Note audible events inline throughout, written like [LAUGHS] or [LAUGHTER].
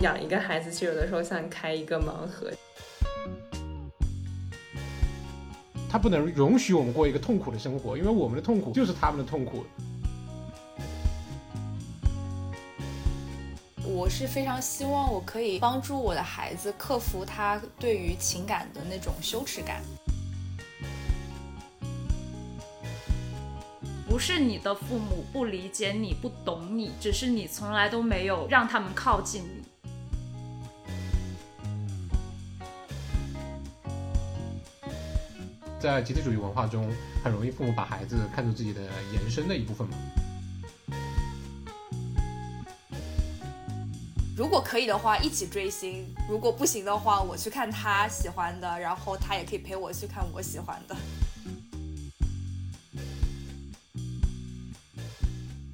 养一个孩子，其实有的时候像开一个盲盒。他不能容许我们过一个痛苦的生活，因为我们的痛苦就是他们的痛苦。我是非常希望我可以帮助我的孩子克服他对于情感的那种羞耻感。不是你的父母不理解你、不懂你，只是你从来都没有让他们靠近你。在集体主义文化中，很容易父母把孩子看作自己的延伸的一部分嘛。如果可以的话，一起追星；如果不行的话，我去看他喜欢的，然后他也可以陪我去看我喜欢的。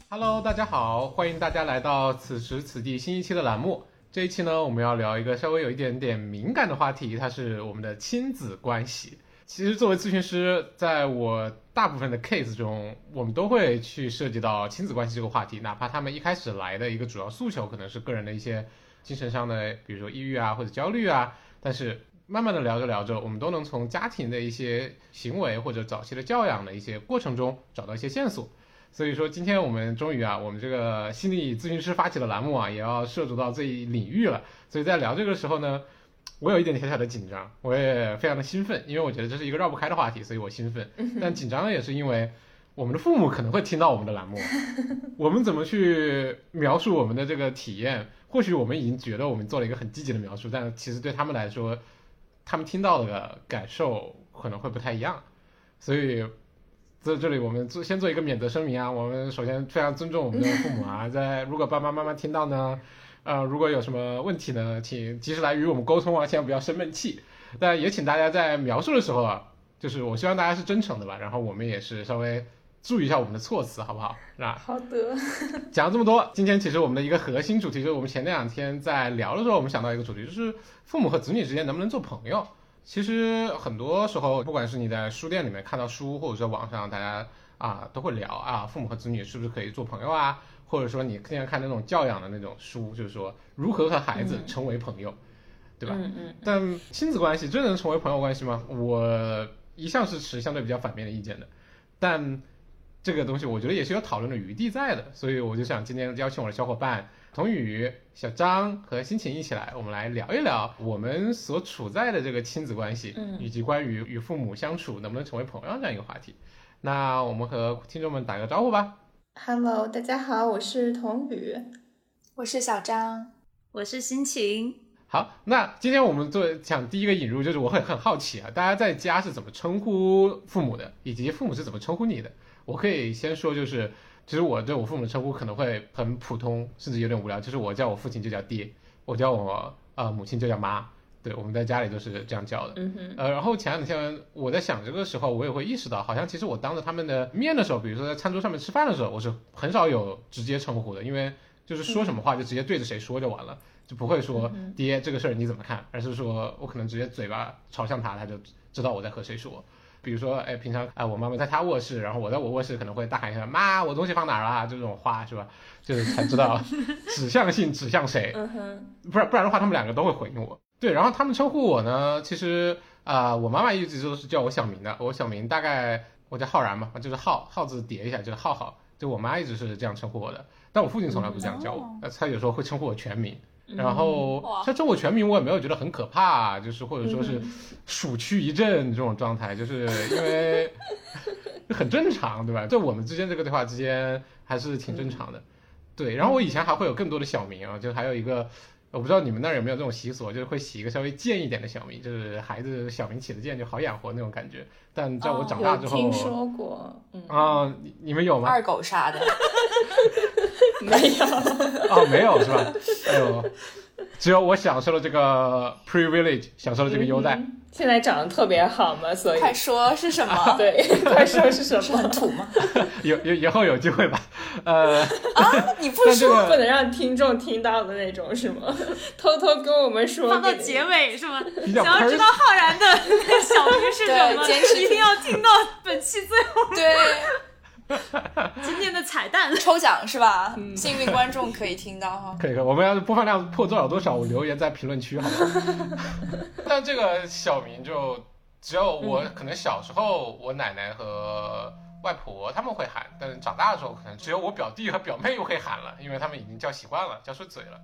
Hello，大家好，欢迎大家来到此时此地新一期的栏目。这一期呢，我们要聊一个稍微有一点点敏感的话题，它是我们的亲子关系。其实作为咨询师，在我大部分的 case 中，我们都会去涉及到亲子关系这个话题，哪怕他们一开始来的一个主要诉求可能是个人的一些精神上的，比如说抑郁啊或者焦虑啊，但是慢慢的聊着聊着，我们都能从家庭的一些行为或者早期的教养的一些过程中找到一些线索。所以说，今天我们终于啊，我们这个心理咨询师发起的栏目啊，也要涉足到这一领域了。所以在聊这个时候呢。我有一点小小的紧张，我也非常的兴奋，因为我觉得这是一个绕不开的话题，所以我兴奋。[LAUGHS] 但紧张也是因为我们的父母可能会听到我们的栏目，[LAUGHS] 我们怎么去描述我们的这个体验？或许我们已经觉得我们做了一个很积极的描述，但其实对他们来说，他们听到的感受可能会不太一样。所以在这里，我们做先做一个免责声明啊，我们首先非常尊重我们的父母啊，在如果爸爸妈妈听到呢。呃，如果有什么问题呢，请及时来与我们沟通啊，千万不要生闷气。但也请大家在描述的时候啊，就是我希望大家是真诚的吧，然后我们也是稍微注意一下我们的措辞，好不好？啊？好的。[LAUGHS] 讲了这么多，今天其实我们的一个核心主题就是我们前两天在聊的时候，我们想到一个主题，就是父母和子女之间能不能做朋友。其实很多时候，不管是你在书店里面看到书，或者说网上大家啊都会聊啊，父母和子女是不是可以做朋友啊？或者说你经常看那种教养的那种书，就是说如何和孩子成为朋友，对吧？嗯嗯。但亲子关系真能成为朋友关系吗？我一向是持相对比较反面的意见的。但这个东西我觉得也是有讨论的余地在的，所以我就想今天邀请我的小伙伴童宇、小张和心情一起来，我们来聊一聊我们所处在的这个亲子关系，以及关于与父母相处能不能成为朋友这样一个话题。那我们和听众们打个招呼吧。Hello，大家好，我是童宇，我是小张，我是心情。好，那今天我们做讲第一个引入，就是我会很好奇啊，大家在家是怎么称呼父母的，以及父母是怎么称呼你的？我可以先说，就是其实我对我父母的称呼可能会很普通，甚至有点无聊，就是我叫我父亲就叫爹，我叫我呃母亲就叫妈。对，我们在家里都是这样叫的。嗯哼。呃，然后前两天我在想这个时候，我也会意识到，好像其实我当着他们的面的时候，比如说在餐桌上面吃饭的时候，我是很少有直接称呼的，因为就是说什么话就直接对着谁说就完了，就不会说爹这个事儿你怎么看，而是说我可能直接嘴巴朝向他，他就知道我在和谁说。比如说，哎，平常哎，我妈妈在她卧室，然后我在我卧室可能会大喊一声妈，我东西放哪儿了？这种话是吧？就是才知道 [LAUGHS] 指向性指向谁。不然不然的话，他们两个都会回应我。对，然后他们称呼我呢，其实啊，我妈妈一直都是叫我小名的。我小名大概我叫浩然嘛，就是浩浩字叠一下就是浩浩，就我妈一直是这样称呼我的。但我父亲从来不这样叫我，他有时候会称呼我全名。然后他称我全名，我也没有觉得很可怕，就是或者说是鼠躯一震这种状态，就是因为很正常，对吧？在我们之间这个对话之间还是挺正常的。对，然后我以前还会有更多的小名啊，就还有一个。我不知道你们那儿有没有这种习俗，就是会起一个稍微贱一点的小名，就是孩子小名起的贱就好养活那种感觉。但在我长大之后，听说过啊，你你们有吗？二狗啥的，[LAUGHS] 没有哦，没有是吧？哎呦，[LAUGHS] 只有我享受了这个 privilege，享受了这个优待。现在长得特别好嘛，所以快说是什么？[LAUGHS] 对，快说是什么？是很土吗？[LAUGHS] 有有以后有机会吧。呃啊，你不说不能让听众听到的那种是吗？偷偷跟我们说，放到结尾是吗？想要知道浩然的小名是什么，坚持一定要听到本期最后。对。[LAUGHS] 今天的彩蛋，[LAUGHS] 抽奖是吧？幸运观众可以听到哈。[LAUGHS] 可以，可以，我们要是播放量破多少多少，我留言在评论区好吗？但这个小名就只有我可能小时候我奶奶和外婆他们会喊，但是长大的时候可能只有我表弟和表妹又会喊了，因为他们已经叫习惯了，叫出嘴了。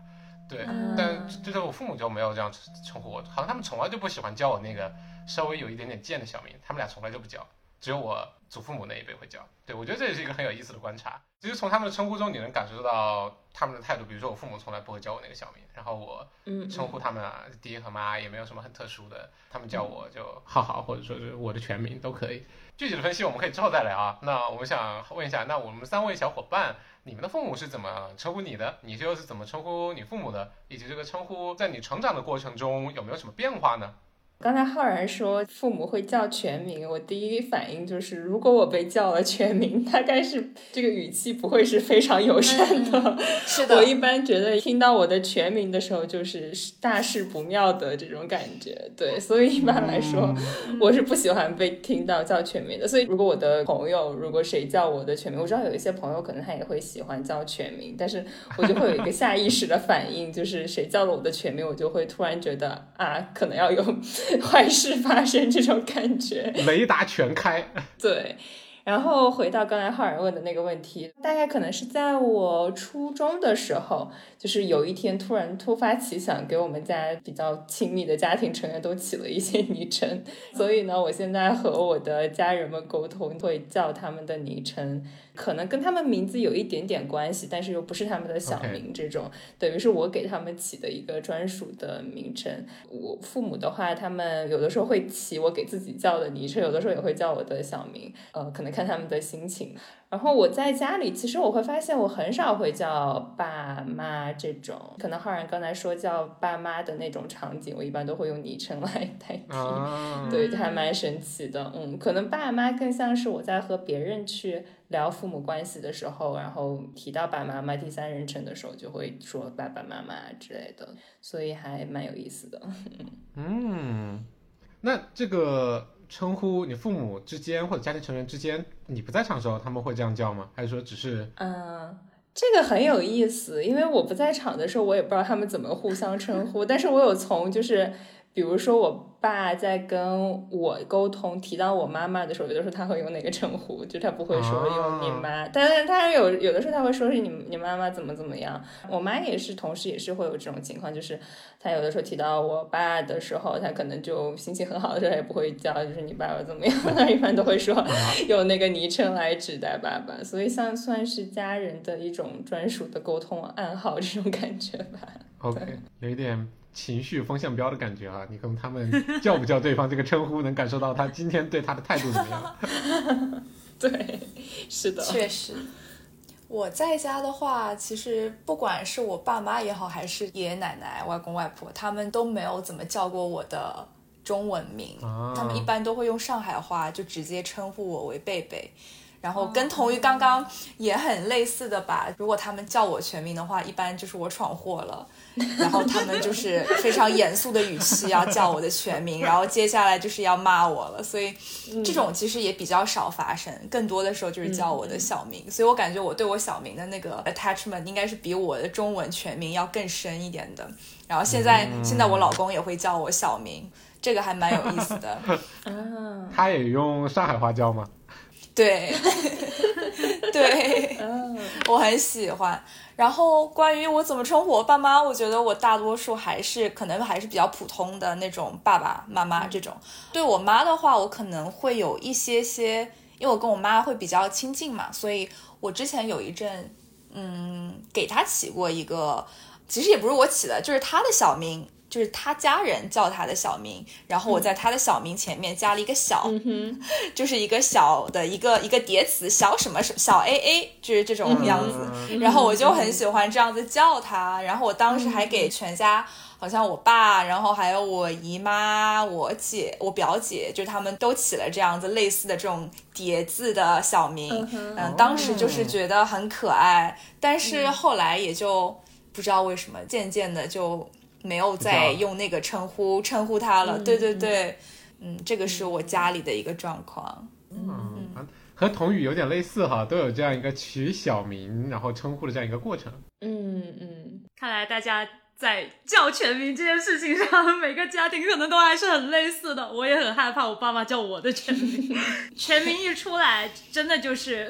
对，嗯但就是我父母就没有这样称呼我，好像他们从来就不喜欢叫我那个稍微有一点点贱的小名，他们俩从来就不叫，只有我祖父母那一辈会叫。对我觉得这也是一个很有意思的观察。其实从他们的称呼中，你能感受到他们的态度。比如说我父母从来不会叫我那个小名，然后我嗯，称呼他们啊爹和妈也没有什么很特殊的，他们叫我就浩浩，或者说是我的全名都可以。具体的分析我们可以之后再聊啊。那我们想问一下，那我们三位小伙伴，你们的父母是怎么称呼你的？你又是怎么称呼你父母的？以及这个称呼在你成长的过程中有没有什么变化呢？刚才浩然说父母会叫全名，我第一反应就是，如果我被叫了全名，大概是这个语气不会是非常友善的。是的我，一般觉得听到我的全名的时候，就是大事不妙的这种感觉。对，所以一般来说，我是不喜欢被听到叫全名的。所以如果我的朋友，如果谁叫我的全名，我知道有一些朋友可能他也会喜欢叫全名，但是我就会有一个下意识的反应，就是谁叫了我的全名，我就会突然觉得啊，可能要有 [LAUGHS] 坏事发生这种感觉。[LAUGHS] 雷达全开，对，然后回到刚才浩然问的那个问题，大概可能是在我初中的时候，就是有一天突然突发奇想，给我们家比较亲密的家庭成员都起了一些 [LAUGHS] 昵称，所以呢，我现在和我的家人们沟通会叫他们的昵称，可能跟他们名字有一点点关系，但是又不是他们的小名这种等于是我给他们起的一个专属的名称。我父母的话，他们有的时候会起我给自己叫的昵称，有的时候也会叫我的小名，呃，可能看他们的心情。然后我在家里，其实我会发现我很少会叫爸妈这种，可能浩然刚才说叫爸妈的那种场景，我一般都会用昵称来 [LAUGHS] 代替。啊，对，还蛮神奇的。嗯，可能爸妈更像是我在和别人去聊父母关系的时候，然后提到爸妈妈第三人称的时候，就会说爸爸妈妈之类的，所以还蛮有意思的。[LAUGHS] 嗯，那这个称呼你父母之间或者家庭成员之间，你不在场的时候他们会这样叫吗？还是说只是嗯，这个很有意思，因为我不在场的时候，我也不知道他们怎么互相称呼，但是我有从就是。比如说，我爸在跟我沟通提到我妈妈的时候，有的时候他会用哪个称呼，就他不会说用你妈，但是他有有的时候他会说是你你妈妈怎么怎么样。我妈也是，同时也是会有这种情况，就是他有的时候提到我爸的时候，他可能就心情很好的时候，他也不会叫就是你爸爸怎么样，[LAUGHS] 他一般都会说 [LAUGHS] 用那个昵称来指代爸爸，所以像算是家人的一种专属的沟通暗号这种感觉吧。OK，有一点情绪风向标的感觉啊。你跟他们叫不叫对方这个称呼，能感受到他今天对他的态度怎么样？[LAUGHS] 对，是的，确实。我在家的话，其实不管是我爸妈也好，还是爷爷奶奶、外公外婆，他们都没有怎么叫过我的中文名，啊他们一般都会用上海话，就直接称呼我为贝贝。然后跟同于刚刚也很类似的吧，如果他们叫我全名的话，一般就是我闯祸了，然后他们就是非常严肃的语气要 [LAUGHS] 叫我的全名，然后接下来就是要骂我了，所以这种其实也比较少发生，更多的时候就是叫我的小名，所以我感觉我对我小名的那个 attachment 应该是比我的中文全名要更深一点的。然后现在、现在我老公也会叫我小名，这个还蛮有意思的。啊，[LAUGHS] [LAUGHS] 他也用上海话叫吗？对，[LAUGHS] 对，嗯我很喜欢。然后关于我怎么称呼我爸妈，我觉得我大多数还是可能还是比较普通的那种爸爸妈妈这种。对我妈的话，我可能会有一些些，因为我跟我妈会比较亲近嘛，所以我之前有一阵，嗯，给她起过一个，其实也不是我起的，就是她的小名。就是他家人叫他的小名，然后我在他的小名前面加了一个小，嗯，[LAUGHS] 就是一个小的一个一个叠词，小什么小 A A，就是这种样子。嗯。然后我就很喜欢这样子叫他，然后我当时还给全家，好像我爸，然后还有我姨妈、我姐、我表姐，就他们都起了这样子类似的这种叠字的小名。嗯嗯，当时就是觉得很可爱，但是后来也就不知道为什么，渐渐的就没有再用那个称呼称呼他了。对对对，嗯，这个是我家里的一个状况。嗯，和童语有点类似哈，都有这样一个取小名然后称呼的这样一个过程。嗯嗯，看来大家在叫全名这件事情上，每个家庭可能都还是很类似的。我也很害怕我爸妈叫我的全名，[LAUGHS] 全名一出来，真的就是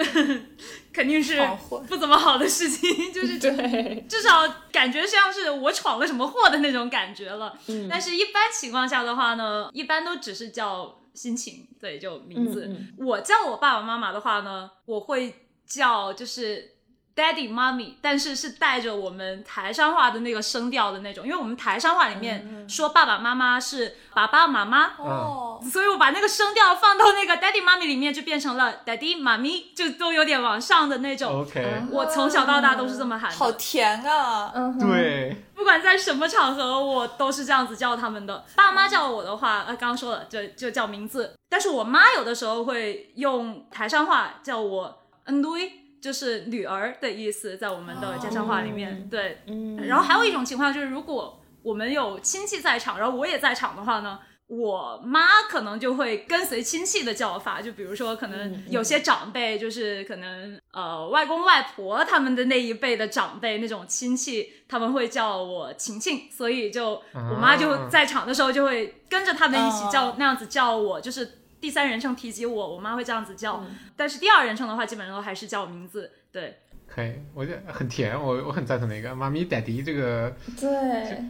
肯定是不怎么好的事情，[LAUGHS] 就是对，至少感觉像是我闯了什么祸的那种感觉了。嗯但是，一般情况下的话呢，一般都只是叫心情，对，就名字。嗯我叫我爸爸妈妈的话呢，我会叫就是 daddy、mommy，但是是带着我们台山话的那个声调的那种，因为我们台山话里面说爸爸妈妈是爸爸妈妈。哦，所以我把那个声调放到那个 daddy、mommy 里面，就变成了 daddy、妈咪，就都有点往上的那种。OK，我从小到大都是这么喊的。好甜啊！嗯哼，对，不管在什么场合，我都是这样子叫他们的。爸妈叫我的话，呃，刚刚说了，就就叫名字。但是我妈有的时候会用台山话叫我恩堆，就是女儿的意思，在我们的家乡话里面。哦。对，嗯，然后还有一种情况就是，如果我们有亲戚在场，然后我也在场的话呢，我妈可能就会跟随亲戚的叫法，就比如说，可能嗯有些长辈就是可能呃外公外婆他们的那一辈的长辈那种亲戚，他们会叫我晴晴，所以就我妈就在场的时候就会跟着他们一起叫、哦那样子叫我，就是第三人称提及我，我妈会这样子叫，但是第二人称的话，基本上都还是叫我名字，对。可以，我觉得很甜，我我很赞同那个妈咪、daddy 这个。对，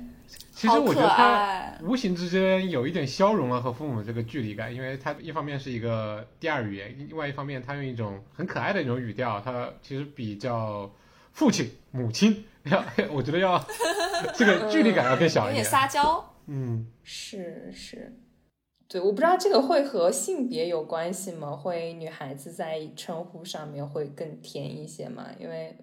其实我觉得好可它无形之间有一点消融了和父母这个距离感，因为他一方面是一个第二语言，另外一方面他用一种很可爱的一种语调，他其实比较父亲、母亲要，[LAUGHS] 我觉得要这个距离感要更小有点一点。撒娇。嗯，是是，对，我不知道这个会和性别有关系吗？会女孩子在称呼上面会更甜一些吗？因为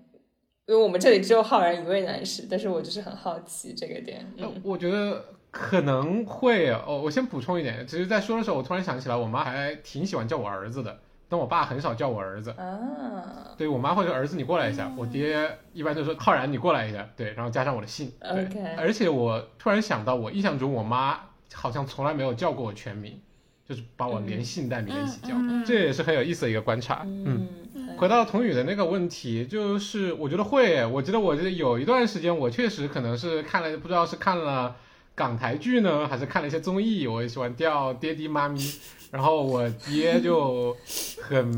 因为我们这里只有浩然一位男士，但是我就是很好奇这个点。我觉得可能会哦。我先补充一点，其实，在说的时候，我突然想起来，我妈还挺喜欢叫我儿子的，但我爸很少叫我儿子。啊对我妈会说儿子你过来一下，我爹一般就说浩然你过来一下，对，然后加上我的姓。对 OK 而且我突然想到，我印象中我妈好像从来没有叫过我全名，就是把我连姓带名一起叫，嗯这也是很有意思的一个观察。嗯，嗯。回到童宇的那个问题，就是我觉得会，我记得我这有一段时间，我确实可能是看了，不知道是看了港台剧呢，还是看了一些综艺，我也喜欢叫爹地妈咪，[LAUGHS] 然后我爹就很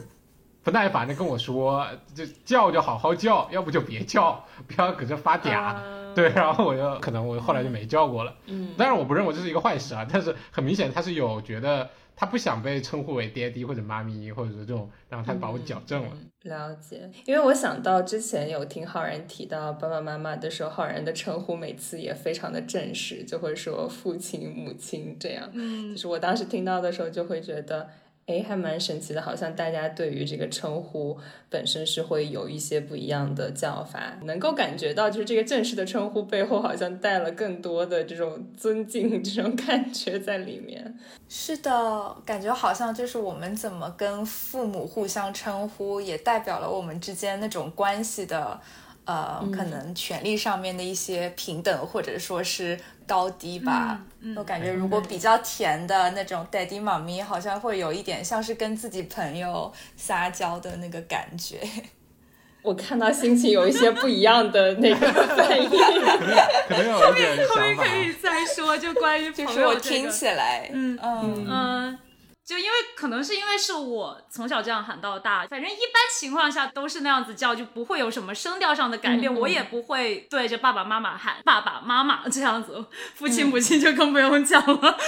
[LAUGHS] 不耐烦的跟我说，就叫就好好叫，要不就别叫，不要搁这发嗲。啊对，然后我就可能我后来就没叫过了。嗯当然我不认为这是一个坏事啊，但是很明显他是有觉得他不想被称呼为爹地或者妈咪，或者是这种，然后他把我矫正了。嗯了解，因为我想到之前有听浩然提到爸爸妈妈的时候，浩然的称呼每次也非常的正式，就会说父亲、母亲这样。嗯就是我当时听到的时候，就会觉得，哎，还蛮神奇的，好像大家对于这个称呼本身是会有一些不一样的叫法，能够感觉到，就是这个正式的称呼背后好像带了更多的这种尊敬 [LAUGHS] 这种感觉在里面。是的，感觉好像就是我们怎么跟父母互相称呼，也代表了我们之间那种关系的，呃，可能权利上面的一些平等，或者说是高低吧。我感觉如果比较甜的那种 daddy 妈咪，好像会有一点像是跟自己朋友撒娇的那个感觉。[LAUGHS] 我看到心情有一些不一样的那个反应。[LAUGHS] 可能有一点后面可。以再说，就关于就是我朋友这个听起来，嗯嗯嗯，就因为可能是因为是我从小这样喊到大，反正一般情况下都是那样子叫，就不会有什么声调上的改变。嗯嗯我也不会对着爸爸妈妈喊爸爸妈妈这样子，父亲母亲就更不用讲了。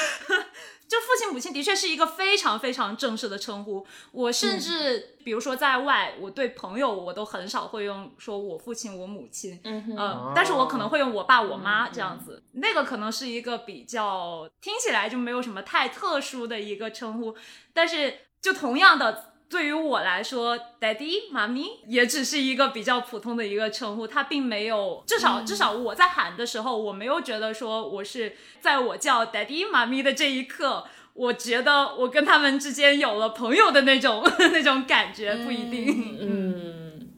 就父亲母亲的确是一个非常非常正式的称呼，我甚至、比如说在外，我对朋友我都很少会用说我父亲我母亲，嗯呃，但是我可能会用我爸我妈这样子，那个可能是一个比较听起来就没有什么太特殊的一个称呼，但是就同样的。对于我来说，daddy、妈咪也只是一个比较普通的一个称呼，它并没有，至少至少我在喊的时候，我没有觉得说我是在我叫 daddy、妈咪的这一刻，我觉得我跟他们之间有了朋友的那种 [LAUGHS] 那种感觉，不一定。[LAUGHS] 嗯，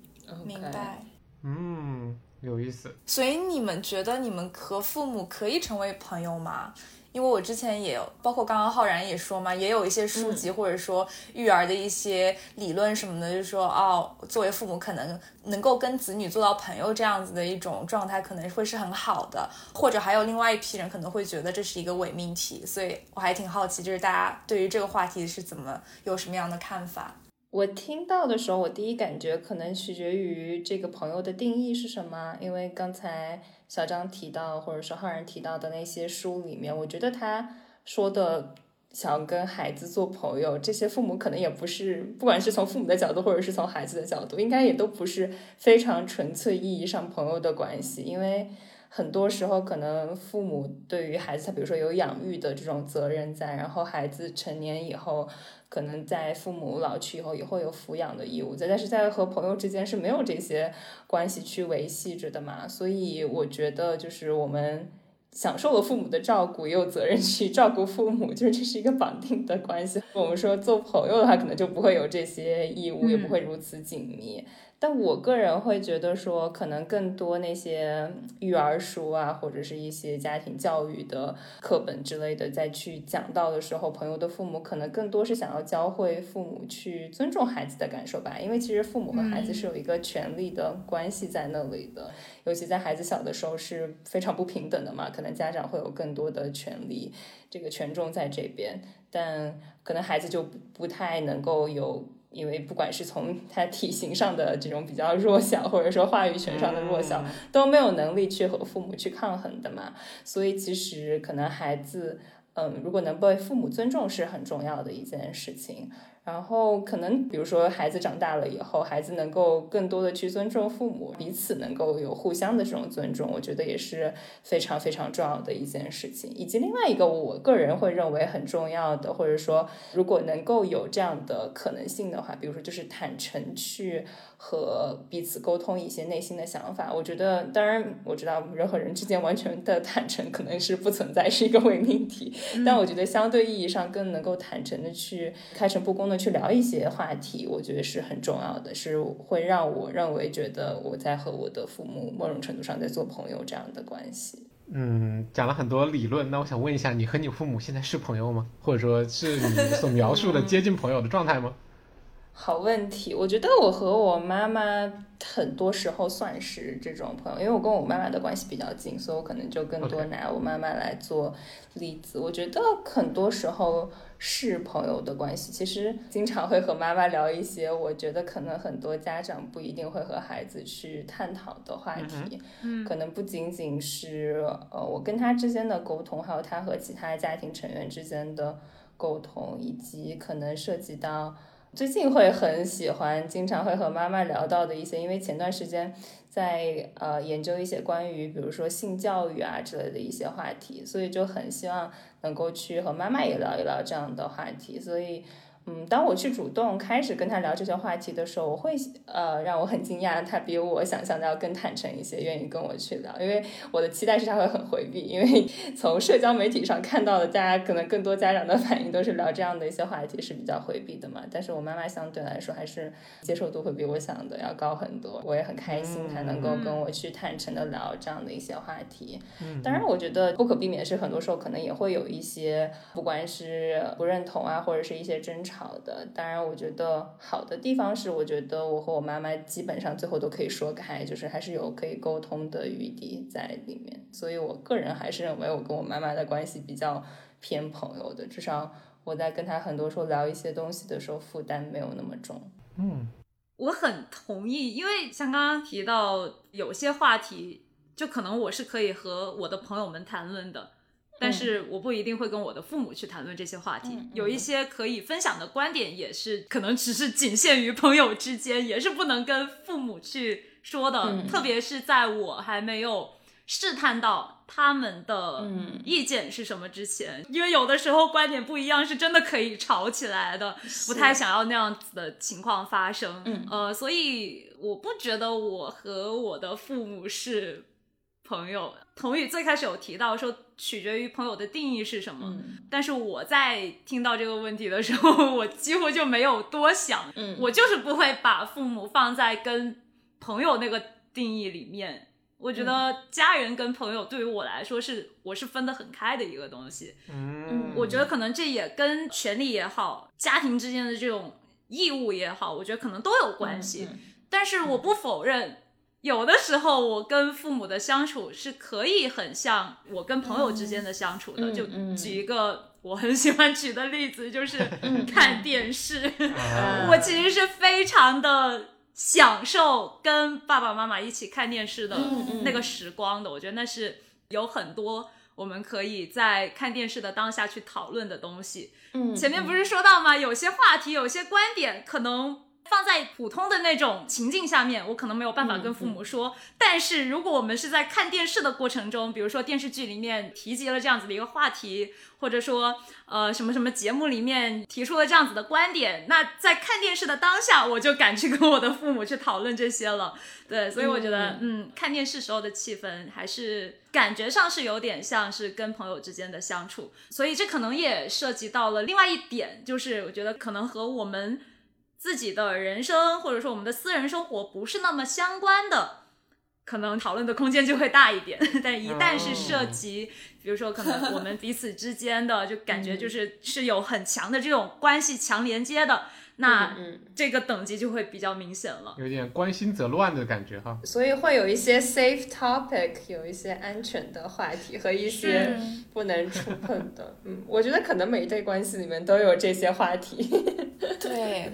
明白。嗯，有意思。所以你们觉得你们和父母可以成为朋友吗？因为我之前也有，包括刚刚浩然也说嘛，也有一些书籍或者说育儿的一些理论什么的，就是说哦，作为父母可能能够跟子女做到朋友这样子的一种状态，可能会是很好的。或者还有另外一批人可能会觉得这是一个伪命题，所以我还挺好奇，就是大家对于这个话题是怎么有什么样的看法？我听到的时候，我第一感觉可能取决于这个朋友的定义是什么，因为刚才。小张提到，或者说浩然提到的那些书里面，我觉得他说的想跟孩子做朋友，这些父母可能也不是，不管是从父母的角度，或者是从孩子的角度，应该也都不是非常纯粹意义上朋友的关系，因为。很多时候，可能父母对于孩子，他比如说有养育的这种责任在，然后孩子成年以后，可能在父母老去以后也会有抚养的义务在，但是在和朋友之间是没有这些关系去维系着的嘛，所以我觉得就是我们享受了父母的照顾，也有责任去照顾父母，就是这是一个绑定的关系。我们说做朋友的话，可能就不会有这些义务，也不会如此紧密。但我个人会觉得说，可能更多那些育儿书啊，或者是一些家庭教育的课本之类的，在去讲到的时候，朋友的父母可能更多是想要教会父母去尊重孩子的感受吧。因为其实父母和孩子是有一个权利的关系在那里的，尤其在孩子小的时候是非常不平等的嘛。可能家长会有更多的权利，这个权重在这边，但可能孩子就不太能够有。因为不管是从他体型上的这种比较弱小，或者说话语权上的弱小，都没有能力去和父母去抗衡的嘛，所以其实可能孩子，嗯，如果能被父母尊重是很重要的一件事情。然后可能，比如说孩子长大了以后，孩子能够更多的去尊重父母，彼此能够有互相的这种尊重，我觉得也是非常非常重要的一件事情。以及另外一个，我个人会认为很重要的，或者说如果能够有这样的可能性的话，比如说就是坦诚去。和彼此沟通一些内心的想法，我觉得，当然我知道人和人之间完全的坦诚可能是不存在，是一个伪命题。但我觉得相对意义上更能够坦诚的去开诚布公的去聊一些话题，我觉得是很重要的，是会让我认为觉得我在和我的父母某种程度上在做朋友这样的关系。嗯，讲了很多理论，那我想问一下，你和你父母现在是朋友吗？或者说是你所描述的 [LAUGHS] 接近朋友的状态吗？好问题，我觉得我和我妈妈很多时候算是这种朋友，因为我跟我妈妈的关系比较近，所以我可能就更多拿我妈妈来做例子。我觉得很多时候是朋友的关系，其实经常会和妈妈聊一些我觉得可能很多家长不一定会和孩子去探讨的话题。嗯，可能不仅仅是呃我跟他之间的沟通，还有他和其他家庭成员之间的沟通，以及可能涉及到。最近会很喜欢，经常会和妈妈聊到的一些，因为前段时间在呃研究一些关于比如说性教育啊之类的一些话题，所以就很希望能够去和妈妈也聊一聊这样的话题，所以。嗯，当我去主动开始跟他聊这些话题的时候，我会呃让我很惊讶，他比我想象的要更坦诚一些，愿意跟我去聊。因为我的期待是他会很回避，因为 [LAUGHS] 从社交媒体上看到的，大家可能更多家长的反应都是聊这样的一些话题是比较回避的嘛。但是我妈妈相对来说还是接受度会比我想的要高很多，我也很开心她能够跟我去坦诚的聊这样的一些话题。嗯，当然我觉得不可避免是很多时候可能也会有一些，不管是不认同啊，或者是一些争吵。好的，当然，我觉得好的地方是，我觉得我和我妈妈基本上最后都可以说开，就是还是有可以沟通的余地在里面。所以我个人还是认为我跟我妈妈的关系比较偏朋友的，至少我在跟她很多时候聊一些东西的时候，负担没有那么重。嗯，我很同意，因为像刚刚提到有些话题，就可能我是可以和我的朋友们谈论的。但是我不一定会跟我的父母去谈论这些话题，有一些可以分享的观点，也是可能只是仅限于朋友之间，也是不能跟父母去说的。特别是在我还没有试探到他们的意见是什么之前，因为有的时候观点不一样，是真的可以吵起来的，不太想要那样子的情况发生。呃，所以我不觉得我和我的父母是。朋友，童宇最开始有提到说，取决于朋友的定义是什么。但是我在听到这个问题的时候，我几乎就没有多想。嗯，我就是不会把父母放在跟朋友那个定义里面我觉得家人跟朋友对于我来说是我是分得很开的一个东西。嗯，我觉得可能这也跟权利也好，家庭之间的这种义务也好，我觉得可能都有关系。嗯但是我不否认，有的时候我跟父母的相处是可以很像我跟朋友之间的相处的。就举一个我很喜欢举的例子，就是看电视。啊 [LAUGHS] 我其实是非常的享受跟爸爸妈妈一起看电视的那个时光的。我觉得那是有很多我们可以在看电视的当下去讨论的东西。嗯，前面不是说到吗？有些话题、有些观点可能。放在普通的那种情境下面，我可能没有办法跟父母说。但是如果我们是在看电视的过程中，比如说电视剧里面提及了这样子的一个话题，或者说呃什么什么节目里面提出了这样子的观点，那在看电视的当下，我就敢去跟我的父母去讨论这些了。对，所以我觉得，嗯，看电视时候的气氛还是感觉上是有点像是跟朋友之间的相处，所以这可能也涉及到了另外一点，就是我觉得可能和我们。自己的人生或者说我们的私人生活不是那么相关的，可能讨论的空间就会大一点。[LAUGHS] 但一旦是涉及，比如说可能我们彼此之间的，就感觉 [LAUGHS] 就是是有很强的这种关系强连接的，那嗯这个等级就会比较明显了。有点关心则乱的感觉哈。所以会有一些 safe topic，有一些安全的话题和一些不能触碰的。嗯，我觉得可能每一对关系里面都有这些话题。[LAUGHS] 对，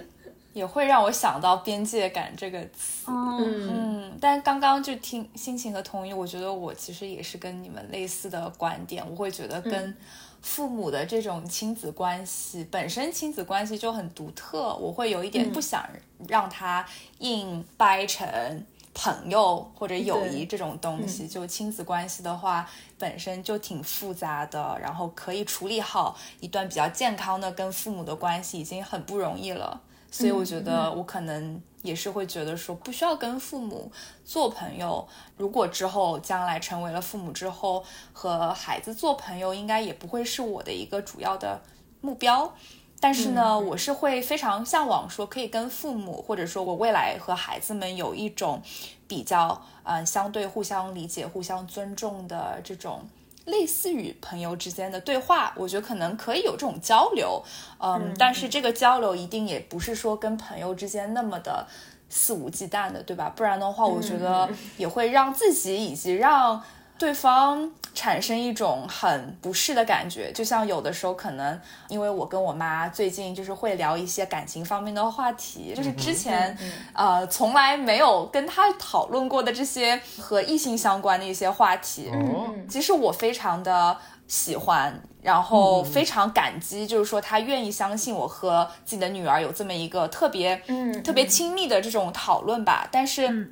也会让我想到边界感这个词。哦，嗯嗯，但刚刚就听心情和同意，我觉得我其实也是跟你们类似的观点。我会觉得跟父母的这种亲子关系、本身亲子关系就很独特，我会有一点不想让他硬掰成朋友或者友谊这种东西。就亲子关系的话，本身就挺复杂的，然后可以处理好一段比较健康的跟父母的关系，已经很不容易了。所以我觉得我可能也是会觉得说，不需要跟父母做朋友。如果之后将来成为了父母之后，和孩子做朋友，应该也不会是我的一个主要的目标。但是呢，我是会非常向往说，可以跟父母，或者说我未来和孩子们有一种比较，嗯、相对互相理解、互相尊重的这种。类似于朋友之间的对话，我觉得可能可以有这种交流，嗯，但是这个交流一定也不是说跟朋友之间那么的肆无忌惮的，对吧？不然的话，我觉得也会让自己以及让对方产生一种很不适的感觉。就像有的时候可能，因为我跟我妈最近就是会聊一些感情方面的话题，就是之前、呃从来没有跟她讨论过的这些和异性相关的一些话题。嗯，其实我非常的喜欢，然后非常感激，就是说他愿意相信我和自己的女儿有这么一个特别、嗯特别亲密的这种讨论吧。但是，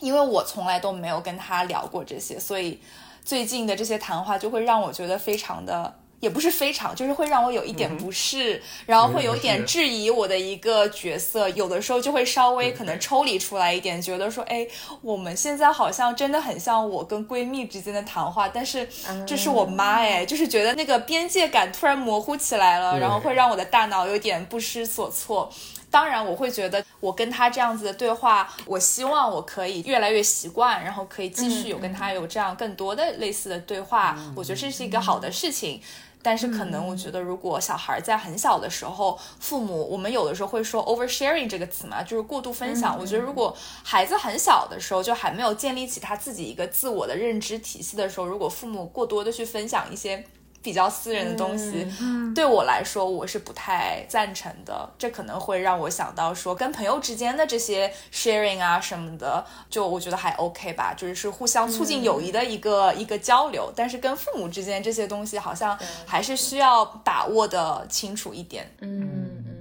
因为我从来都没有跟他聊过这些，所以最近的这些谈话就会让我觉得非常的。也不是非常，就是会让我有一点不适，然后会有一点质疑我的一个角色，有的时候就会稍微可能抽离出来一点，觉得说，哎，我们现在好像真的很像我跟闺蜜之间的谈话，但是这是我妈哎，就是觉得那个边界感突然模糊起来了，然后会让我的大脑有点不知所措。当然，我会觉得我跟他这样子的对话，我希望我可以越来越习惯，然后可以继续有跟他有这样更多的类似的对话。我觉得这是一个好的事情。但是可能我觉得，如果小孩在很小的时候，父母我们有的时候会说 oversharing 这个词嘛，就是过度分享。我觉得如果孩子很小的时候，就还没有建立起他自己一个自我的认知体系的时候，如果父母过多的去分享一些比较私人的东西，对我来说我是不太赞成的。这可能会让我想到说，跟朋友之间的这些 sharing 啊什么的，就我觉得还 OK 吧，就是是互相促进友谊的一个、一个交流。但是跟父母之间这些东西，好像还是需要把握的清楚一点。嗯嗯，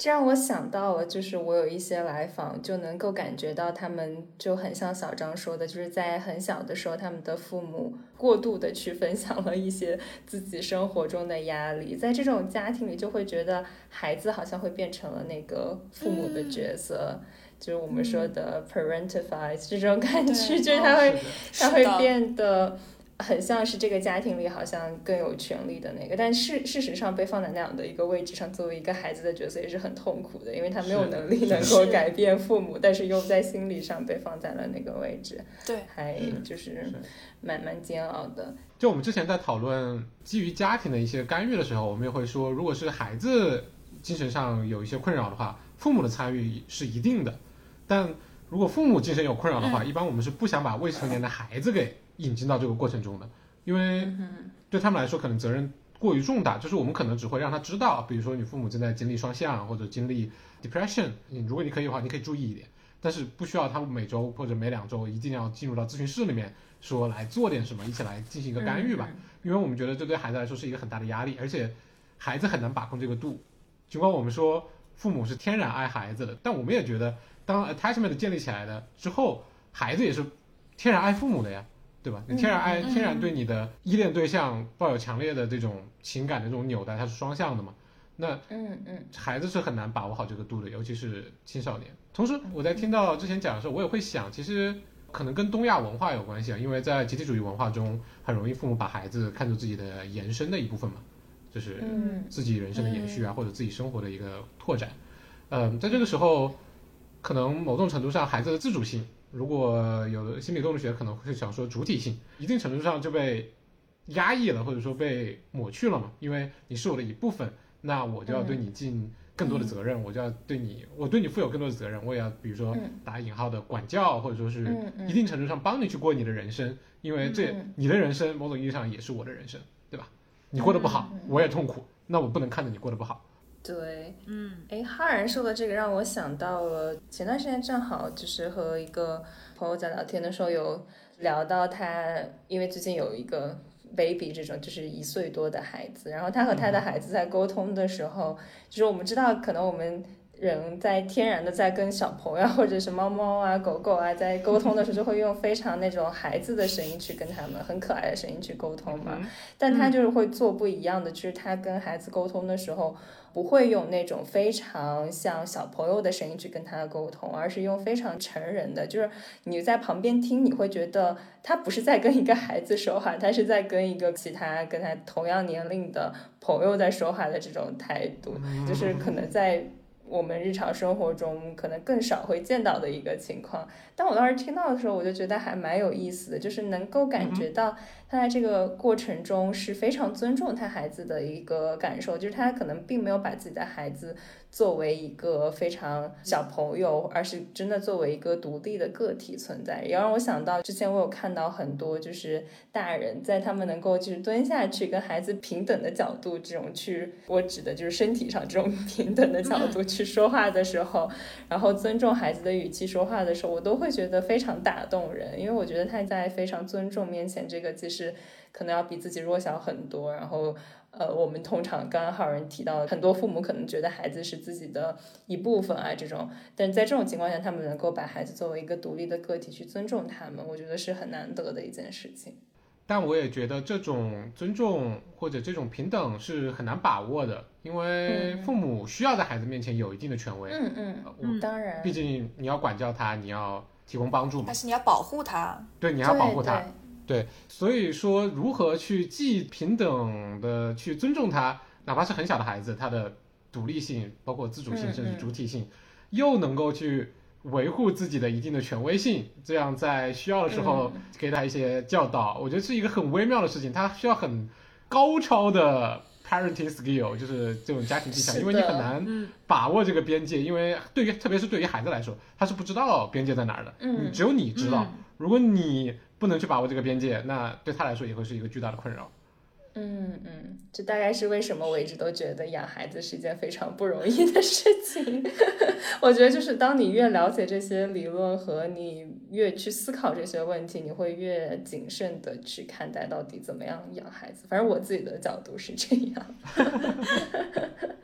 这让我想到了，就是我有一些来访，就能够感觉到他们就很像小张说的，就是在很小的时候，他们的父母过度的去分享了一些自己生活中的压力，在这种家庭里，就会觉得孩子好像会变成了那个父母的角色。就是我们说的 parentified 这种感觉，就是他会是他会变得很像是这个家庭里好像更有权利的那个，但事事实上被放在那样的一个位置上，作为一个孩子的角色也是很痛苦的，因为他没有能力能够改变父母，但是又在心理上被放在了那个位置，对，还就是蛮蛮煎熬的。就我们之前在讨论基于家庭的一些干预的时候，我们也会说，如果是孩子精神上有一些困扰的话，父母的参与是一定的。但如果父母精神有困扰的话，一般我们是不想把未成年的孩子给引进到这个过程中的，因为对他们来说可能责任过于重大。就是我们可能只会让他知道，比如说你父母正在经历双向或者经历 depression，你如果你可以的话，你可以注意一点，但是不需要他们每周或者每两周一定要进入到咨询室里面说来做点什么，一起来进行一个干预吧。因为我们觉得这对孩子来说是一个很大的压力，而且孩子很难把控这个度。尽管我们说父母是天然爱孩子的，但我们也觉得，当 attachment 建立起来的之后，孩子也是天然爱父母的呀，对吧？你天然爱，天然对你的依恋对象抱有强烈的这种情感的这种纽带，它是双向的嘛。那嗯嗯孩子是很难把握好这个度的，尤其是青少年。同时，我在听到之前讲的时候，我也会想，其实可能跟东亚文化有关系啊，因为在集体主义文化中，很容易父母把孩子看作自己的延伸的一部分嘛，就是嗯自己人生的延续啊，或者自己生活的一个拓展。嗯，在这个时候，可能某种程度上，孩子的自主性，如果有的心理动力学可能会想说主体性，一定程度上就被压抑了，或者说被抹去了嘛，因为你是我的一部分，那我就要对你尽更多的责任，我就要对你，我对你负有更多的责任，我也要比如说嗯打引号的管教，或者说是一定程度上帮你去过你的人生，因为这嗯你的人生某种意义上也是我的人生，对吧？你过得不好，我也痛苦，那我不能看着你过得不好。对，嗯。哎，哈然说的这个让我想到了，前段时间正好就是和一个朋友在聊天的时候有聊到他，因为最近有一个 baby 这种就是一岁多的孩子，然后他和他的孩子在沟通的时候，就是我们知道可能我们。人在天然的在跟小朋友或者是猫猫啊、狗狗啊在沟通的时候，就会用非常那种孩子的声音去跟他们，很可爱的声音去沟通嘛。但他就是会做不一样的，就是他跟孩子沟通的时候，不会用那种非常像小朋友的声音去跟他沟通，而是用非常成人的，就是你在旁边听，你会觉得他不是在跟一个孩子说话，他是在跟一个其他跟他同样年龄的朋友在说话的这种态度，就是可能在。我们日常生活中可能更少会见到的一个情况，但我当时听到的时候，我就觉得还蛮有意思的，就是能够感觉到他在这个过程中是非常尊重他孩子的一个感受，就是他可能并没有把自己的孩子作为一个非常小朋友，而是真的作为一个独立的个体存在。也让我想到之前我有看到很多就是大人在他们能够就是蹲下去跟孩子平等的角度，这种去我指的就是身体上这种平等的角度去说话的时候，然后尊重孩子的语气说话的时候，我都会觉得非常打动人，因为我觉得他在非常尊重面前，这个其实可能要比自己弱小很多，然后。呃，我们通常刚刚浩然提到，很多父母可能觉得孩子是自己的一部分啊，这种，但在这种情况下，他们能够把孩子作为一个独立的个体去尊重他们，我觉得是很难得的一件事情。但我也觉得这种尊重或者这种平等是很难把握的，因为父母需要在孩子面前有一定的权威。嗯嗯，当然，毕竟你要管教他，你要提供帮助嘛但，是你要保护他，对，你要保护他。对对，所以说如何去既平等的去尊重他，哪怕是很小的孩子，他的独立性，包括自主性，嗯甚至嗯。主体性，又能够去维护自己的一定的权威性，这样在需要的时候嗯。给他一些教导，我觉得是一个很微妙的事情，他需要很高超的 parenting skill，就是这种家庭技巧，因为你很难嗯。把握这个边界，因为对于特别是对于孩子来说，他是不知道边界在哪儿的，嗯。只有你知道。嗯如果你不能去把握这个边界，那对他来说也会是一个巨大的困扰。嗯嗯，这大概是为什么我一直都觉得养孩子是一件非常不容易的事情。[LAUGHS] 我觉得就是当你越了解这些理论和你越去思考这些问题，你会越谨慎的去看待到底怎么样养孩子。反正我自己的角度是这样。[LAUGHS]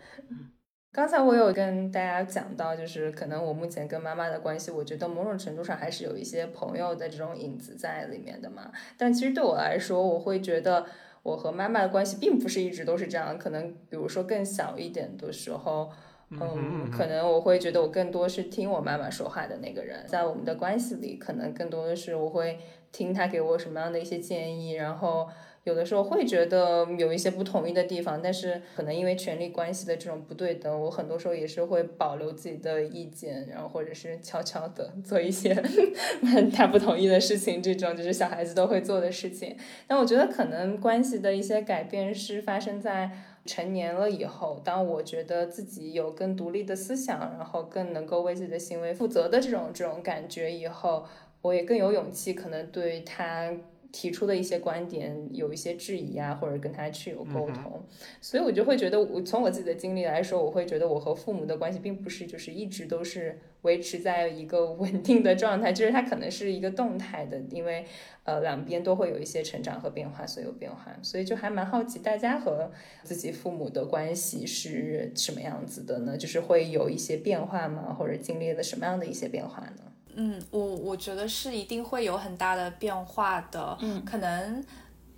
刚才我有跟大家讲到，就是可能我目前跟妈妈的关系，我觉得某种程度上还是有一些朋友的这种影子在里面的嘛。但其实对我来说，我会觉得我和妈妈的关系并不是一直都是这样。可能比如说更小一点的时候，嗯，可能我会觉得我更多是听我妈妈说话的那个人，在我们的关系里，可能更多的是我会听她给我什么样的一些建议，然后。有的时候会觉得有一些不同意的地方，但是可能因为权力关系的这种不对等，我很多时候也是会保留自己的意见，然后或者是悄悄的 [LAUGHS] 做一些 [LAUGHS] 他不同意的事情，这种就是小孩子都会做的事情。但我觉得可能关系的一些改变是发生在成年了以后，当我觉得自己有更独立的思想，然后更能够为自己的行为负责的这种这种感觉以后，我也更有勇气，可能对他。提出的一些观点有一些质疑啊，或者跟他去有沟通，所以我就会觉得，我从我自己的经历来说，我会觉得我和父母的关系并不是就是一直都是维持在一个稳定的状态，就是它可能是一个动态的，因为呃两边都会有一些成长和变化，所以有变化，所以就还蛮好奇大家和自己父母的关系是什么样子的呢？就是会有一些变化吗？或者经历了什么样的一些变化呢？嗯，我我觉得是一定会有很大的变化的。嗯，可能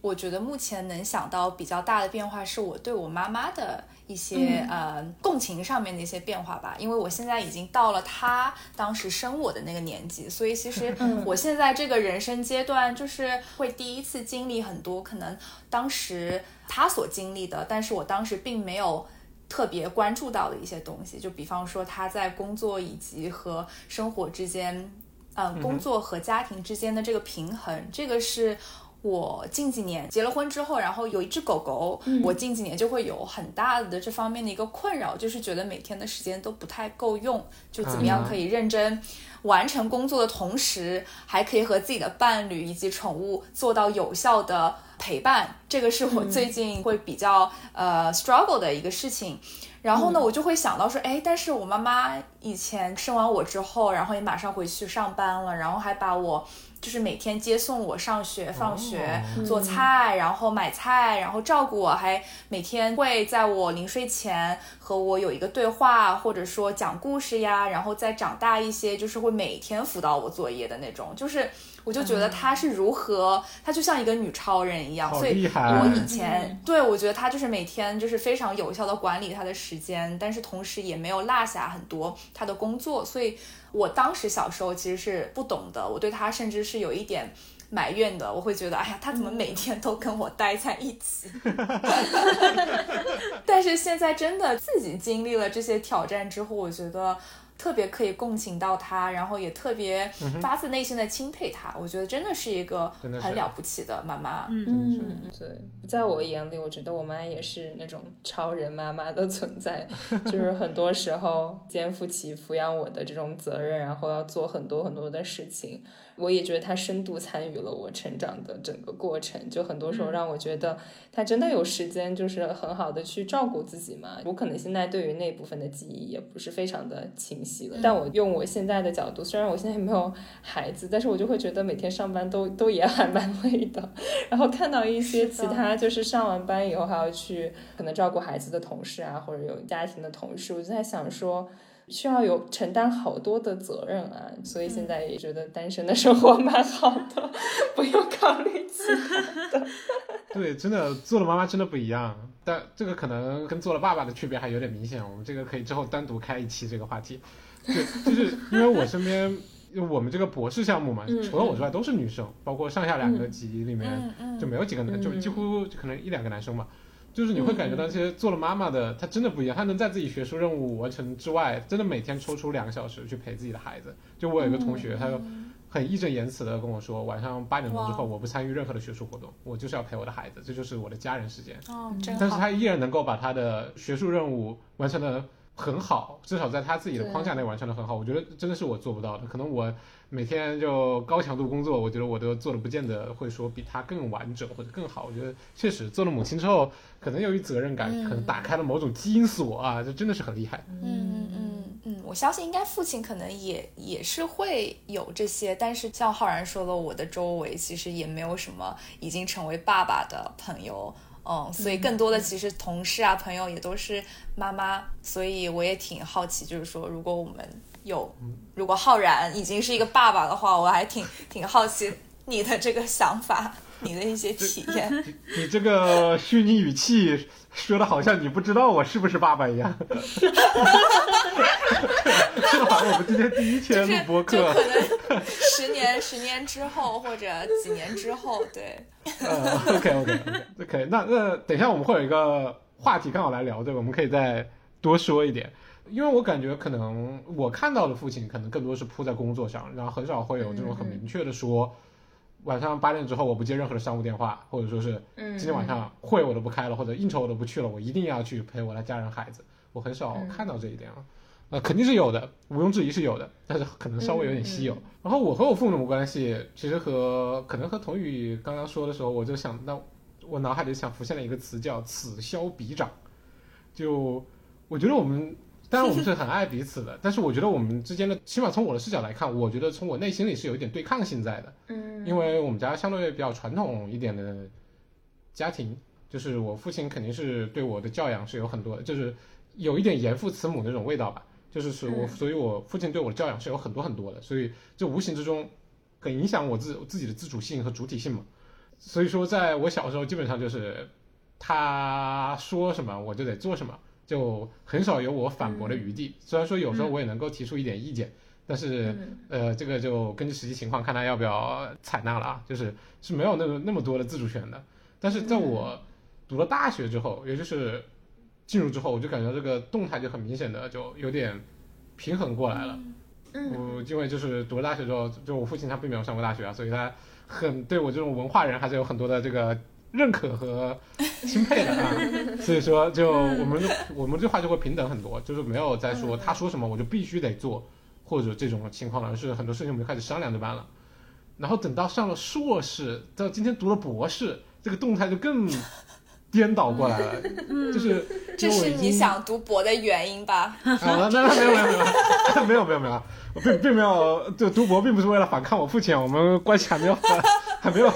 我觉得目前能想到比较大的变化是我对我妈妈的一些呃共情上面的一些变化吧。因为我现在已经到了她当时生我的那个年纪，所以其实我现在这个人生阶段就是会第一次经历很多可能当时她所经历的，但是我当时并没有。特别关注到的一些东西，就比方说他在工作以及和生活之间，嗯，工作和家庭之间的这个平衡，这个是我近几年结了婚之后，然后有一只狗狗，我近几年就会有很大的这方面的一个困扰，就是觉得每天的时间都不太够用，就怎么样可以认真完成工作的同时，还可以和自己的伴侣以及宠物做到有效的。陪伴，这个是我最近会比较呃 struggle 的一个事情。然后呢，我就会想到说，哎，但是我妈妈以前生完我之后，然后也马上回去上班了，然后还把我。就是每天接送我上学、放学，做菜，然后买菜，然后照顾我，还每天会在我临睡前和我有一个对话，或者说讲故事呀，然后再长大一些，就是会每天辅导我作业的那种。就是我就觉得她是如何，她就像一个女超人一样。所以我以前对我觉得她就是每天就是非常有效的管理她的时间，但是同时也没有落下很多她的工作，所以。我当时小时候其实是不懂的，我对她甚至是有一点埋怨的。我会觉得，哎呀，他怎么每天都跟我待在一起？[LAUGHS] 但是现在真的自己经历了这些挑战之后，我觉得。特别可以共情到他，然后也特别发自内心的钦佩他。我觉得真的是一个很了不起的妈妈。嗯，对，在我眼里，我觉得我妈也是那种超人妈妈的存在，[LAUGHS] 就是很多时候肩负起抚养我的这种责任，然后要做很多很多的事情。我也觉得他深度参与了我成长的整个过程，就很多时候让我觉得他真的有时间，就是很好的去照顾自己嘛。我可能现在对于那部分的记忆也不是非常的清晰了，但我用我现在的角度，虽然我现在没有孩子，但是我就会觉得每天上班都都也还蛮累的。然后看到一些其他就是上完班以后还要去可能照顾孩子的同事啊，或者有家庭的同事，我就在想说。需要有承担好多的责任啊，所以现在也觉得单身的生活蛮好的，[LAUGHS] 不用考虑其他的。[LAUGHS] 对，真的做了妈妈真的不一样，但这个可能跟做了爸爸的区别还有点明显。我们这个可以之后单独开一期这个话题。对，就是因为我身边，我们这个博士项目嘛，除了我之外都是女生，包括上下两个级里面就没有几个男，就几乎可能一两个男生嘛。就是你会感觉到其实做了妈妈的，她真的不一样。她能在自己学术任务完成之外，真的每天抽出两个小时去陪自己的孩子。就我有一个同学，他就很义正言辞的跟我说，晚上八点钟之后，我不参与任何的学术活动，我就是要陪我的孩子，这就是我的家人时间。哦，但是他依然能够把他的学术任务完成的很好，至少在他自己的框架内完成的很好。我觉得真的是我做不到的，可能我。每天就高强度工作，我觉得我都做的不见得会说比他更完整或者更好。我觉得确实做了母亲之后，可能由于责任感，可能打开了某种基因锁啊，这真的是很厉害。嗯嗯嗯，我相信应该父亲可能也也是会有这些，但是像浩然说的，我的周围其实也没有什么已经成为爸爸的朋友，嗯，所以更多的其实同事啊朋友也都是妈妈，所以我也挺好奇，就是说如果我们。有，如果浩然已经是一个爸爸的话，我还挺挺好奇，你的这个想法，你的一些体验。[LAUGHS] 你这个虚拟语气说的好像你不知道我是不是爸爸一样。说的好像我们今天第一天录播就客。可能十年、十年之后或者几年之后，对，呃，OK OK OK OK，那那等一下我们会有一个话题刚好来聊这个，我们可以再多说一点。因为我感觉可能我看到的父亲可能更多是扑在工作上，然后很少会有这种很明确的说，晚上八点之后我不接任何的商务电话，或者说是嗯今天晚上会我都不开了，或者应酬我都不去了，我一定要去陪我的家人孩子。我很少看到这一点啊。呃，肯定是有的，毋庸置疑是有的，但是可能稍微有点稀有。然后我和我父母的关系，其实和可能和童宇刚刚说的时候，我就想到，我脑海里想浮现了一个词叫“此消彼长”。就我觉得我们，当然我们是很爱彼此的，[LAUGHS] 但是我觉得我们之间的，起码从我的视角来看，我觉得从我内心里是有一点对抗性在的。嗯，因为我们家相对比较传统一点的家庭，就是我父亲肯定是对我的教养是有很多，就是有一点严父慈母那种味道吧。就是是我，嗯所以我父亲对我的教养是有很多很多的，所以就无形之中很影响我自我自己的自主性和主体性嘛。所以说，在我小时候，基本上就是他说什么我就得做什么，就很少有我反驳的余地。虽然说有时候我也能够提出一点意见，但是嗯。呃，这个就根据实际情况看他要不要采纳了啊，就是是没有那么那么多的自主权的。但是在我读了大学之后，也就是进入之后，我就感觉这个动态就很明显的就有点平衡过来了。嗯。我因为就是读了大学之后，就我父亲他并没有上过大学啊，所以他很对我这种文化人还是有很多的这个认可和钦佩的啊。[LAUGHS] 所以说，就我们的我们这话就会平等很多，就是没有再说他说什么我就必须得做，或者这种情况了，而是很多事情我们就开始商量着办了。然后等到上了硕士，到今天读了博士，这个动态就更颠倒过来了，就是这是你想读博的原因吧？啊，那那没有没有没有没有没有没有，我并并没有就读博并不是为了反抗我父亲，我们关系还没有还没有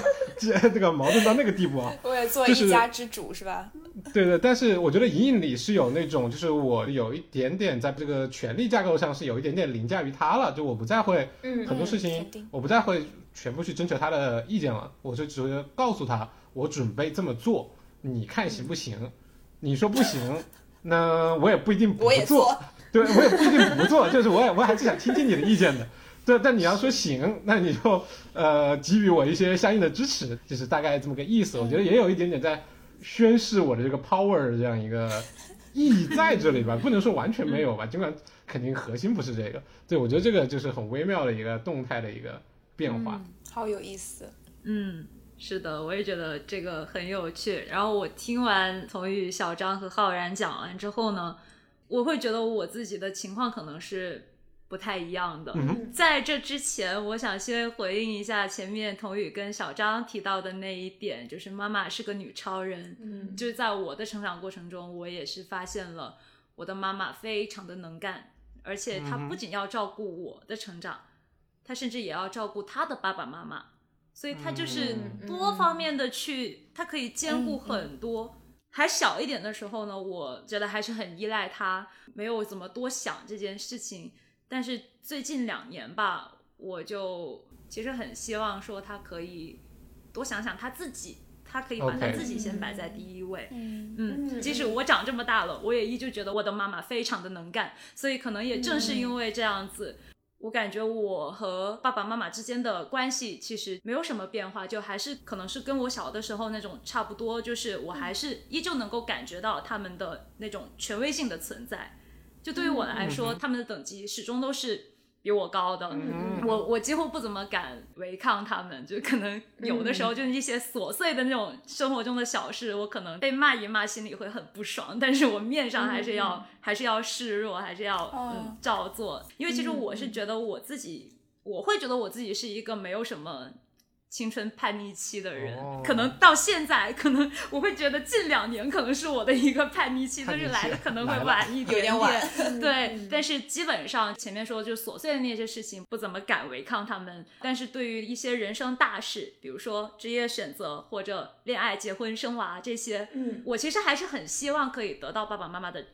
这这个矛盾到那个地步啊。[LAUGHS] 我也做就是一家之主是吧？对对，但是我觉得隐隐里是有那种，就是我有一点点在这个权力架构上是有一点点凌驾于他了，就我不再会嗯很多事情定，我不再会全部去征求他的意见了，我就只会告诉他我准备这么做，你看行不行？你说不行，那我也不一定不我也。做，对我也不一定不做，就是我也我还是想听听你的意见的。对，但你要说行，那你就呃给予我一些相应的支持，就是大概这么个意思。我觉得也有一点点在宣示我的这个 power 的这样一个意义在这里吧，不能说完全没有吧，尽管肯定核心不是这个。对，我觉得这个就是很微妙的一个动态的一个变化。好有意思。嗯，是的，我也觉得这个很有趣。然后我听完从宇、小张和浩然讲完之后呢，我会觉得我自己的情况可能是不太一样的。嗯在这之前，我想先回应一下前面童宇跟小张提到的那一点，就是妈妈是个女超人。嗯就是在我的成长过程中，我也是发现了我的妈妈非常的能干，而且她不仅要照顾我的成长，她甚至也要照顾她的爸爸妈妈，所以她就是嗯多方面的去，她可以兼顾很多。还小一点的时候呢，我觉得还是很依赖她，没有怎么多想这件事情。但是最近两年吧，我就其实很希望说他可以多想想他自己，他可以把他自己先摆在第一位。嗯嗯，嗯即使我长这么大了，我也依旧觉得我的妈妈非常的能干，所以可能也正是因为这样子，我感觉我和爸爸妈妈之间的关系其实没有什么变化，就还是可能是跟我小的时候那种差不多，就是我还是依旧能够感觉到他们的那种权威性的存在。就对于我来说，他们的等级始终都是比我高的，嗯我我几乎不怎么敢违抗他们，就可能有的时候就是一些琐碎的那种生活中的小事，我可能被骂一骂，心里会很不爽，[LAUGHS] 但是我面上还是要、还是要示弱，还是要嗯哦。照做，因为其实我是觉得我自己，我会觉得我自己是一个没有什么。青春叛逆期的人，哦可能到现在，可能我会觉得近两年可能是我的一个叛逆期，但是来的可能会晚一点有点晚对，但是基本上前面说就琐碎的那些事情不怎么敢违抗他们，但是对于一些人生大事，比如说职业选择或者恋爱、结婚、生娃这些，嗯我其实还是很希望可以得到爸爸妈妈的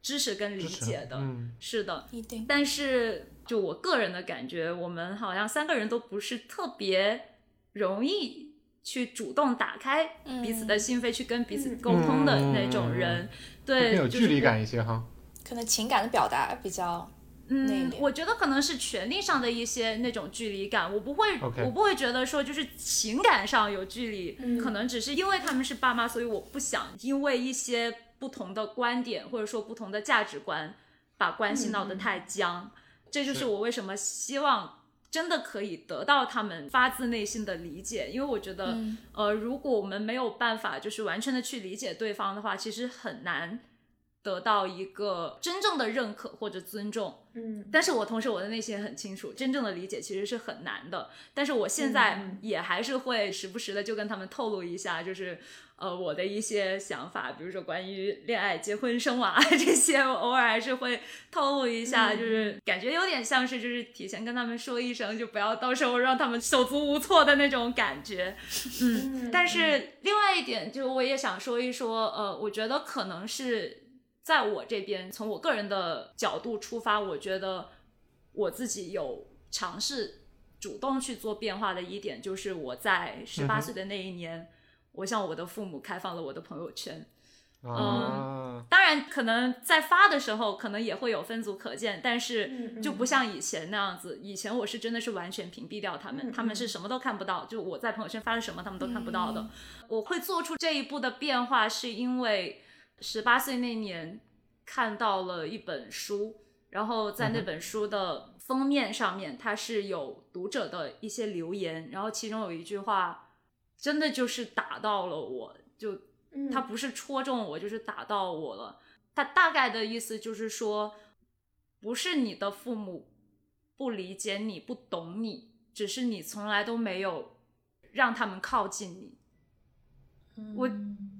支持跟理解的。嗯是的，一定。但是就我个人的感觉，我们好像三个人都不是特别容易去主动打开彼此的嗯。心扉，去跟彼此沟通的那种人。对，更有距离感一些哈。可能情感的表达比较嗯，我觉得可能是权力上的一些那种距离感，我不会我不会觉得说就是情感上有距离，嗯。可能只是因为他们是爸妈，所以我不想因为一些不同的观点或者说不同的价值观，把关系闹得太僵。这就是是我为什么希望真的可以得到他们发自内心的理解，因为我觉得，嗯。呃，如果我们没有办法就是完全的去理解对方的话，其实很难得到一个真正的认可或者尊重。嗯但是我同时我的内心很清楚，真正的理解其实是很难的。但是我现在嗯也还是会时不时的就跟他们透露一下，就是呃我的一些想法，比如说关于恋爱、结婚、生娃这些，我偶尔还是会透露一下，嗯就是感觉有点像是就是提前跟他们说一声，就不要到时候让他们手足无措的那种感觉。嗯，但是另外一点，就我也想说一说，呃，我觉得可能是在我这边，从我个人的角度出发，我觉得我自己有尝试主动去做变化的一点，就是我在十八岁的那一年，我向我的父母开放了我的朋友圈。嗯，当然，可能在发的时候，可能也会有分组可见，但是嗯就不像以前那样子。以前我是真的是完全屏蔽掉他们，嗯他们是什么都看不到，就我在朋友圈发了什么，他们都看不到的。我会做出这一步的变化，是因为十八岁那年看到了一本书，然后在那本书的封面上面，它是有读者的一些留言，然后其中有一句话，真的就是打到了我，就嗯他不是戳中我，就是打到我了。它大概的意思就是说，不是你的父母不理解你、不懂你，只是你从来都没有让他们靠近你。我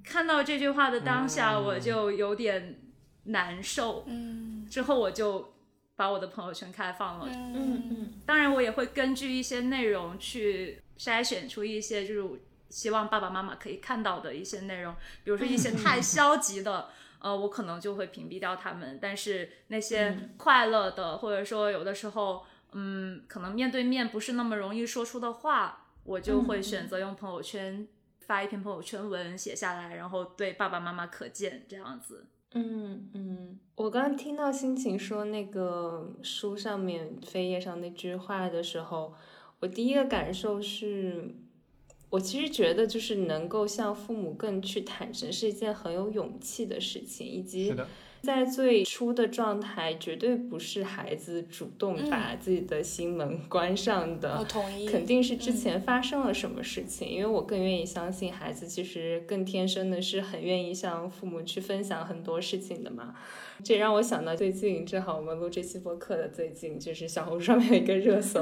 看到这句话的当下，嗯。我就有点难受。嗯。之后我就把我的朋友圈开放了。嗯。嗯嗯。当然，我也会根据一些内容去筛选出一些就是希望爸爸妈妈可以看到的一些内容，比如说一些太消极的，[LAUGHS] 呃，我可能就会屏蔽掉他们。但是那些嗯。快乐的，或者说有的时候，嗯，可能面对面不是那么容易说出的话，我就会嗯。选择用朋友圈发一篇朋友圈文写下来，然后对爸爸妈妈可见这样子。嗯嗯，我刚刚听到心情说那个书上面扉页上那句话的时候，我第一个感受是，我其实觉得就是能够向父母更去坦诚是一件很有勇气的事情，以及是的，在最初的状态，绝对不是孩子主动嗯把自己的心门关上的。我同意，肯定是之前发生了什么事情，因为我更愿意相信孩子其实更天生的是很愿意向父母去分享很多事情的嘛。这让我想到最近正好我们录这期播客的最近，就是小红书上面有一个热搜，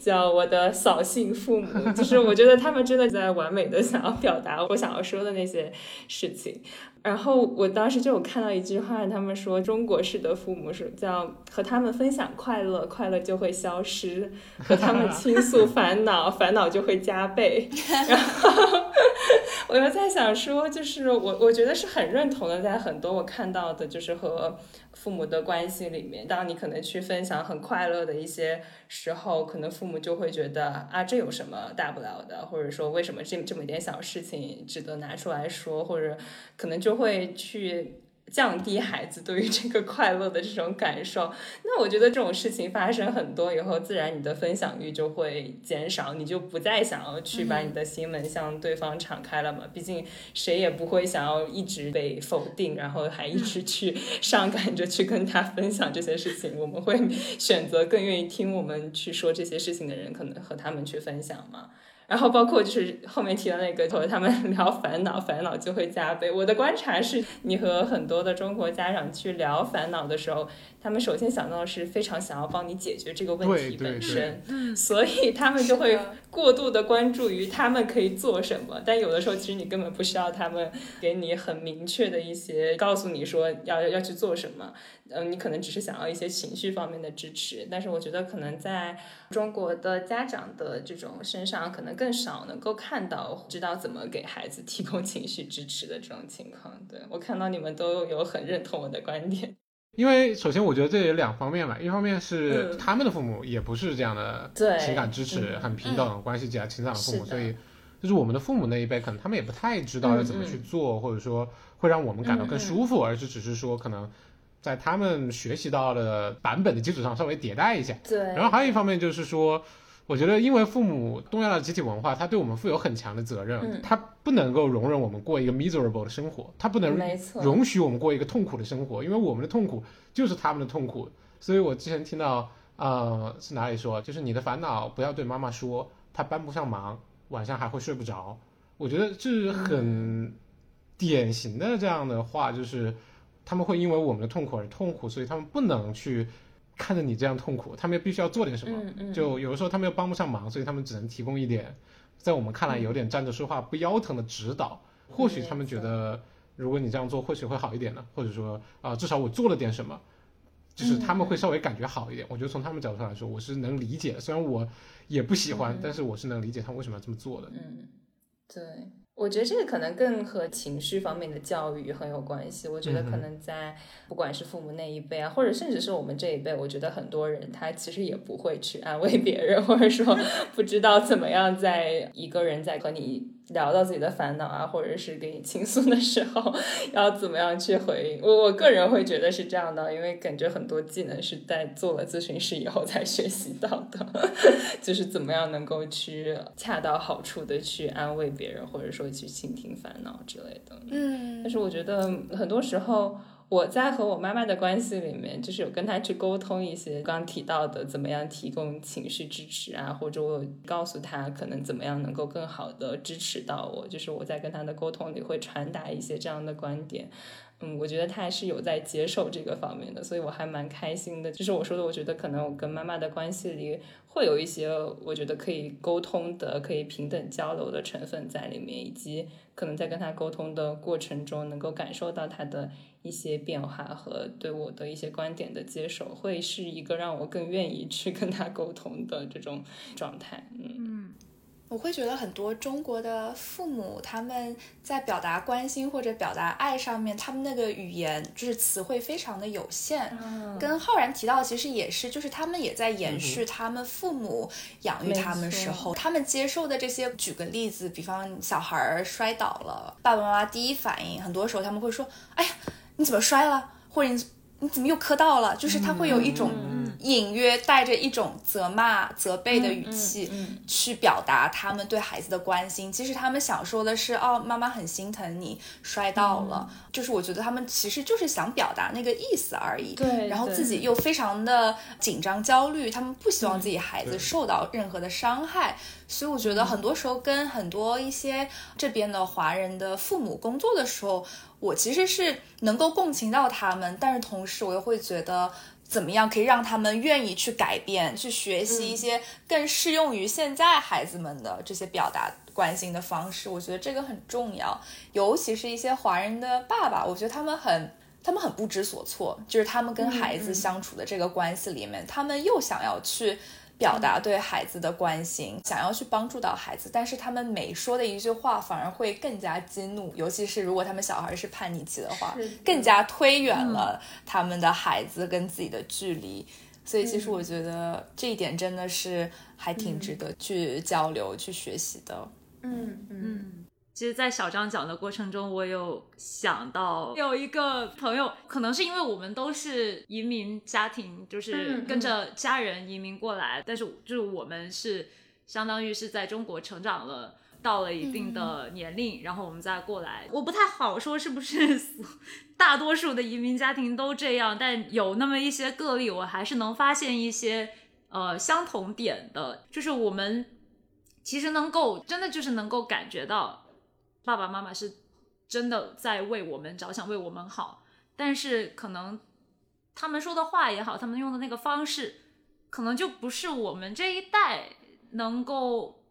叫“我的扫兴父母”，就是我觉得他们真的在完美的想要表达我想要说的那些事情。然后我当时就有看到一句话，他们说中国式的父母是叫和他们分享快乐，快乐就会消失；和他们倾诉烦恼，烦恼就会加倍。然后我又在想说，就是我我觉得是很认同的，在很多我看到的，就是和父母的关系里面，当你可能去分享很快乐的一些时候，可能父母就会觉得啊，这有什么大不了的，或者说为什么这这么一点小事情值得拿出来说，或者可能就会去。降低孩子对于这个快乐的这种感受，那我觉得这种事情发生很多以后，自然你的分享欲就会减少，你就不再想要去把你的心门向对方敞开了嘛。毕竟谁也不会想要一直被否定，然后还一直去上赶着去跟他分享这些事情。我们会选择更愿意听我们去说这些事情的人，可能和他们去分享嘛。然后包括就是后面提到那个，和他们 [LAUGHS] 聊烦恼，烦恼就会加倍。我的观察是，你和很多的中国家长去聊烦恼的时候，他们首先想到的是非常想要帮你解决这个问题本身，嗯所以他们就会过度的关注于他们可以做什么。但有的时候，其实你根本不需要他们给你很明确的一些告诉你说要要去做什么。嗯，你可能只是想要一些情绪方面的支持，但是我觉得可能在中国的家长的这种身上，可能更少能够看到知道怎么给孩子提供情绪支持的这种情况。对我看到你们都有很认同我的观点。[LAUGHS] 因为首先我觉得这有两方面吧，一方面是嗯他们的父母也不是这样的情感支持嗯很平等、关系比较清淡的父母，所以就是我们的父母那一辈，可能他们也不太知道要怎么去做，或者说会让我们感到更舒服，而是只是说可能在他们学习到的版本的基础上稍微迭代一下。对，然后还有一方面就是说，我觉得因为父母东亚的集体文化，他对我们负有很强的责任，嗯他不能够容忍我们过一个 miserable 的生活，他不能容许我们过一个痛苦的生活，因为我们的痛苦就是他们的痛苦。所以我之前听到，呃，是哪里说，就是你的烦恼不要对妈妈说，她帮不上忙，晚上还会睡不着。我觉得这是很典型的这样的话，就是他们会因为我们的痛苦而痛苦，所以他们不能去看着你这样痛苦，他们又必须要做点什么。嗯嗯，就有的时候他们又帮不上忙，所以他们只能提供一点，在我们看来有点站着说话不腰疼的指导。或许他们觉得，如果你这样做，或许会好一点呢，或者说啊、至少我做了点什么，就是他们会稍微感觉好一点。我觉得从他们角度上来说，我是能理解的，虽然我也不喜欢，嗯但是我是能理解他们为什么要这么做的。嗯，对，我觉得这个可能更和情绪方面的教育很有关系。我觉得可能在不管是父母那一辈啊，或者甚至是我们这一辈，我觉得很多人他其实也不会去安慰别人，或者说不知道怎么样在一个人在和你聊到自己的烦恼啊，或者是给你倾诉的时候，要怎么样去回应。我我个人会觉得是这样的，因为感觉很多技能是在做了咨询师以后才学习到的，[LAUGHS] 就是怎么样能够去恰到好处的去安慰别人，或者说去倾听烦恼之类的。嗯但是我觉得很多时候我在和我妈妈的关系里面，就是有跟她去沟通一些刚提到的怎么样提供情绪支持啊，或者我告诉她可能怎么样能够更好的支持到我，就是我在跟她的沟通里会传达一些这样的观点。嗯，我觉得他还是有在接受这个方面的，所以我还蛮开心的。就是我说的，我觉得可能我跟妈妈的关系里会有一些我觉得可以沟通的、可以平等交流的成分在里面，以及可能在跟他沟通的过程中，能够感受到他的一些变化和对我的一些观点的接受，会是一个让我更愿意去跟他沟通的这种状态。嗯我会觉得很多中国的父母他们在表达关心或者表达爱上面，他们那个语言就是词汇非常的有限。跟浩然提到，其实也是，就是他们也在延续他们父母养育他们时候，他们接受的这些。举个例子，比方小孩儿摔倒了，爸爸妈妈第一反应，很多时候他们会说：“哎呀，你怎么摔了？”或者你你怎么又磕到了？就是他会有一种隐约带着一种责骂、责备的语气。嗯去表达他们对孩子的关心。其实他们想说的是，哦，妈妈很心疼你摔到了，就是我觉得他们其实就是想表达那个意思而已。对然后自己又非常的紧张、焦虑，他们不希望自己孩子受到任何的伤害。所以我觉得很多时候跟很多一些这边的华人的父母工作的时候，我其实是能够共情到他们，但是同时我又会觉得。怎么样可以让他们愿意去改变，去学习一些更适用于现在孩子们的这些表达关心的方式？我觉得这个很重要，尤其是一些华人的爸爸，我觉得他们很。他们很不知所措，就是他们跟孩子相处的这个关系里面，他们又想要去表达对孩子的关心，想要去帮助到孩子，但是他们每说的一句话反而会更加激怒，尤其是如果他们小孩是叛逆期的话的，更加推远了他们的孩子跟自己的距离。所以其实我觉得这一点真的是还挺值得去交流、去学习的。嗯嗯。嗯，其实，在小张讲的过程中，我有想到有一个朋友，可能是因为我们都是移民家庭，就是嗯跟着家人移民过来，但是就是我们是相当于是在中国成长了。到了一定的年龄，然后我们再过来，我不太好说是不是 [LAUGHS] 大多数的移民家庭都这样，但有那么一些个例，我还是能发现一些呃相同点的，就是我们其实能够真的就是能够感觉到爸爸妈妈是真的在为我们着想，为我们好，但是可能他们说的话也好，他们用的那个方式，可能就不是我们这一代能够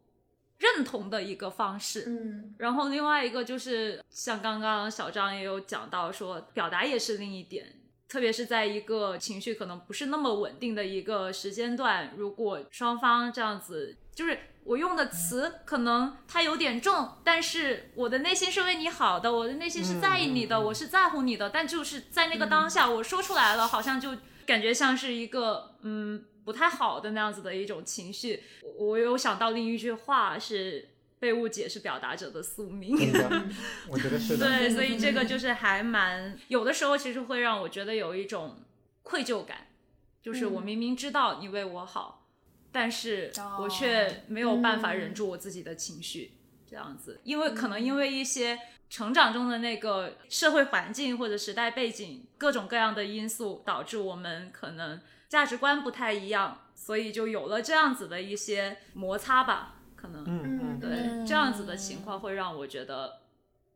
认同的一个方式。嗯然后另外一个就是像刚刚小张也有讲到说，表达也是另一点，特别是在一个情绪可能不是那么稳定的一个时间段，如果双方这样子就是我用的词可能它有点重，但是我的内心是为你好的，我的内心是在意你的，我是在乎你的，但就是在那个当下，我说出来了，好像就感觉像是一个嗯不太好的那样子的一种情绪。我我有想到另一句话是。被误解是表达者的宿命，[LAUGHS] 我觉得是的。对，[LAUGHS] 所以这个就是还蛮有的时候，其实会让我觉得有一种愧疚感，就是我明明知道你为我好，但是我却没有办法忍住我自己的情绪，这样子，因为可能因为一些成长中的那个社会环境或者时代背景各种各样的因素，导致我们可能价值观不太一样，所以就有了这样子的一些摩擦吧。可能，嗯嗯，对，嗯这样子的情况会让我觉得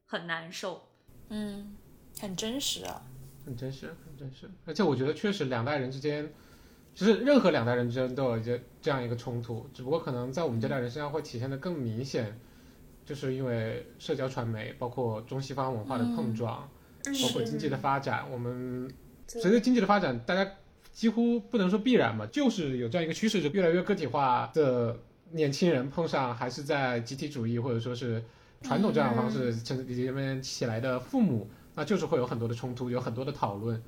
很难受。嗯，很真实啊。很真实，很真实。而且我觉得确实两代人之间，其实任何两代人之间都有一个这样一个冲突，只不过可能在我们这代人身上会体现的更明显，就是因为社交传媒，包括中西方文化的碰撞，包括经济的发展，我们随着经济的发展，大家几乎不能说必然吧，就是有这样一个趋势，就越来越个体化的年轻人碰上还是在集体主义或者说是传统这样的方式成里面起来的父母，那就是会有很多的冲突，有很多的讨论，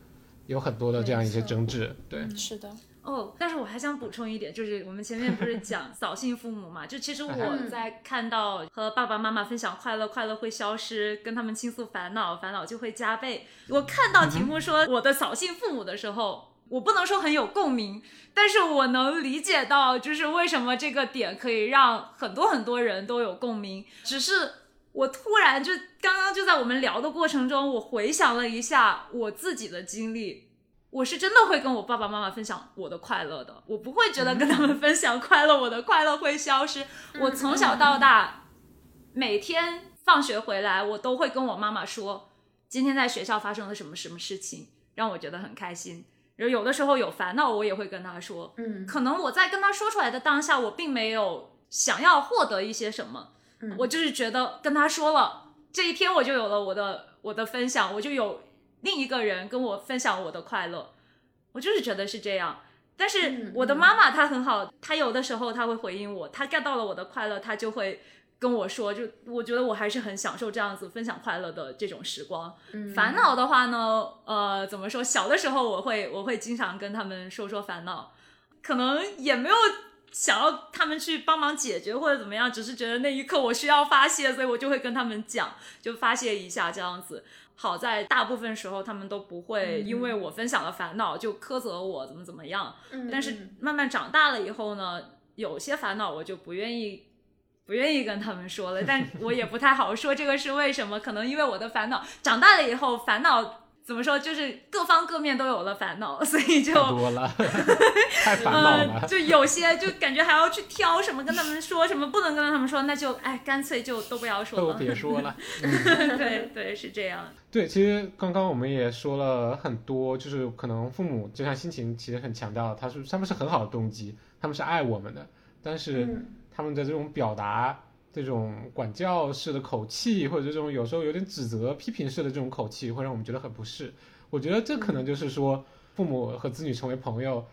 有很多的这样一些争执。对，是的，哦，但是我还想补充一点，就是我们前面不是讲 [LAUGHS] 扫兴父母嘛？就其实我嗯在看到和爸爸妈妈分享快乐，快乐会消失，跟他们倾诉烦恼，烦恼就会加倍。我看到题目说我的扫兴父母的时候，我不能说很有共鸣，但是我能理解到，就是为什么这个点可以让很多很多人都有共鸣，只是。我突然就刚刚就在我们聊的过程中，我回想了一下我自己的经历，我是真的会跟我爸爸妈妈分享我的快乐的，我不会觉得跟他们分享快乐，我的快乐会消失。我从小到大，每天放学回来，我都会跟我妈妈说，今天在学校发生了什么什么事情，让我觉得很开心。然后有的时候有烦恼，我也会跟她说。嗯可能我在跟她说出来的当下，我并没有想要获得一些什么，嗯我就是觉得跟她说了，这一天我就有了我的我的分享，我就有另一个人跟我分享我的快乐，我就是觉得是这样。但是嗯我的妈妈她很好，她有的时候她会回应我，她 get 到了我的快乐，她就会跟我说，就我觉得我还是很享受这样子分享快乐的这种时光。嗯烦恼的话呢，呃，怎么说？小的时候我会我会经常跟他们说说烦恼，可能也没有想要他们去帮忙解决或者怎么样，只是觉得那一刻我需要发泄，所以我就会跟他们讲，就发泄一下这样子。好在大部分时候他们都不会嗯因为我分享了烦恼就苛责我怎么怎么样，嗯但是慢慢长大了以后呢，有些烦恼我就不愿意。不愿意跟他们说了，但我也不太好说这个是为什么。可能因为我的烦恼，长大了以后烦恼怎么说，就是各方各面都有了烦恼，所以就太多了，太烦恼呃，了。就有些就感觉还要去挑什么跟他们说，什么不能跟他们说，那就哎，干脆就都不要说了都。别说了。[LAUGHS] 对对，是这样。对，其实刚刚我们也说了很多，就是可能父母就像心情其实很强调，他是他们是很好的动机，他们是爱我们的，但是嗯他们的这种表达、这种管教式的口气，或者这种有时候有点指责、批评式的这种口气，会让我们觉得很不适。我觉得这可能就是说，父母和子女成为朋友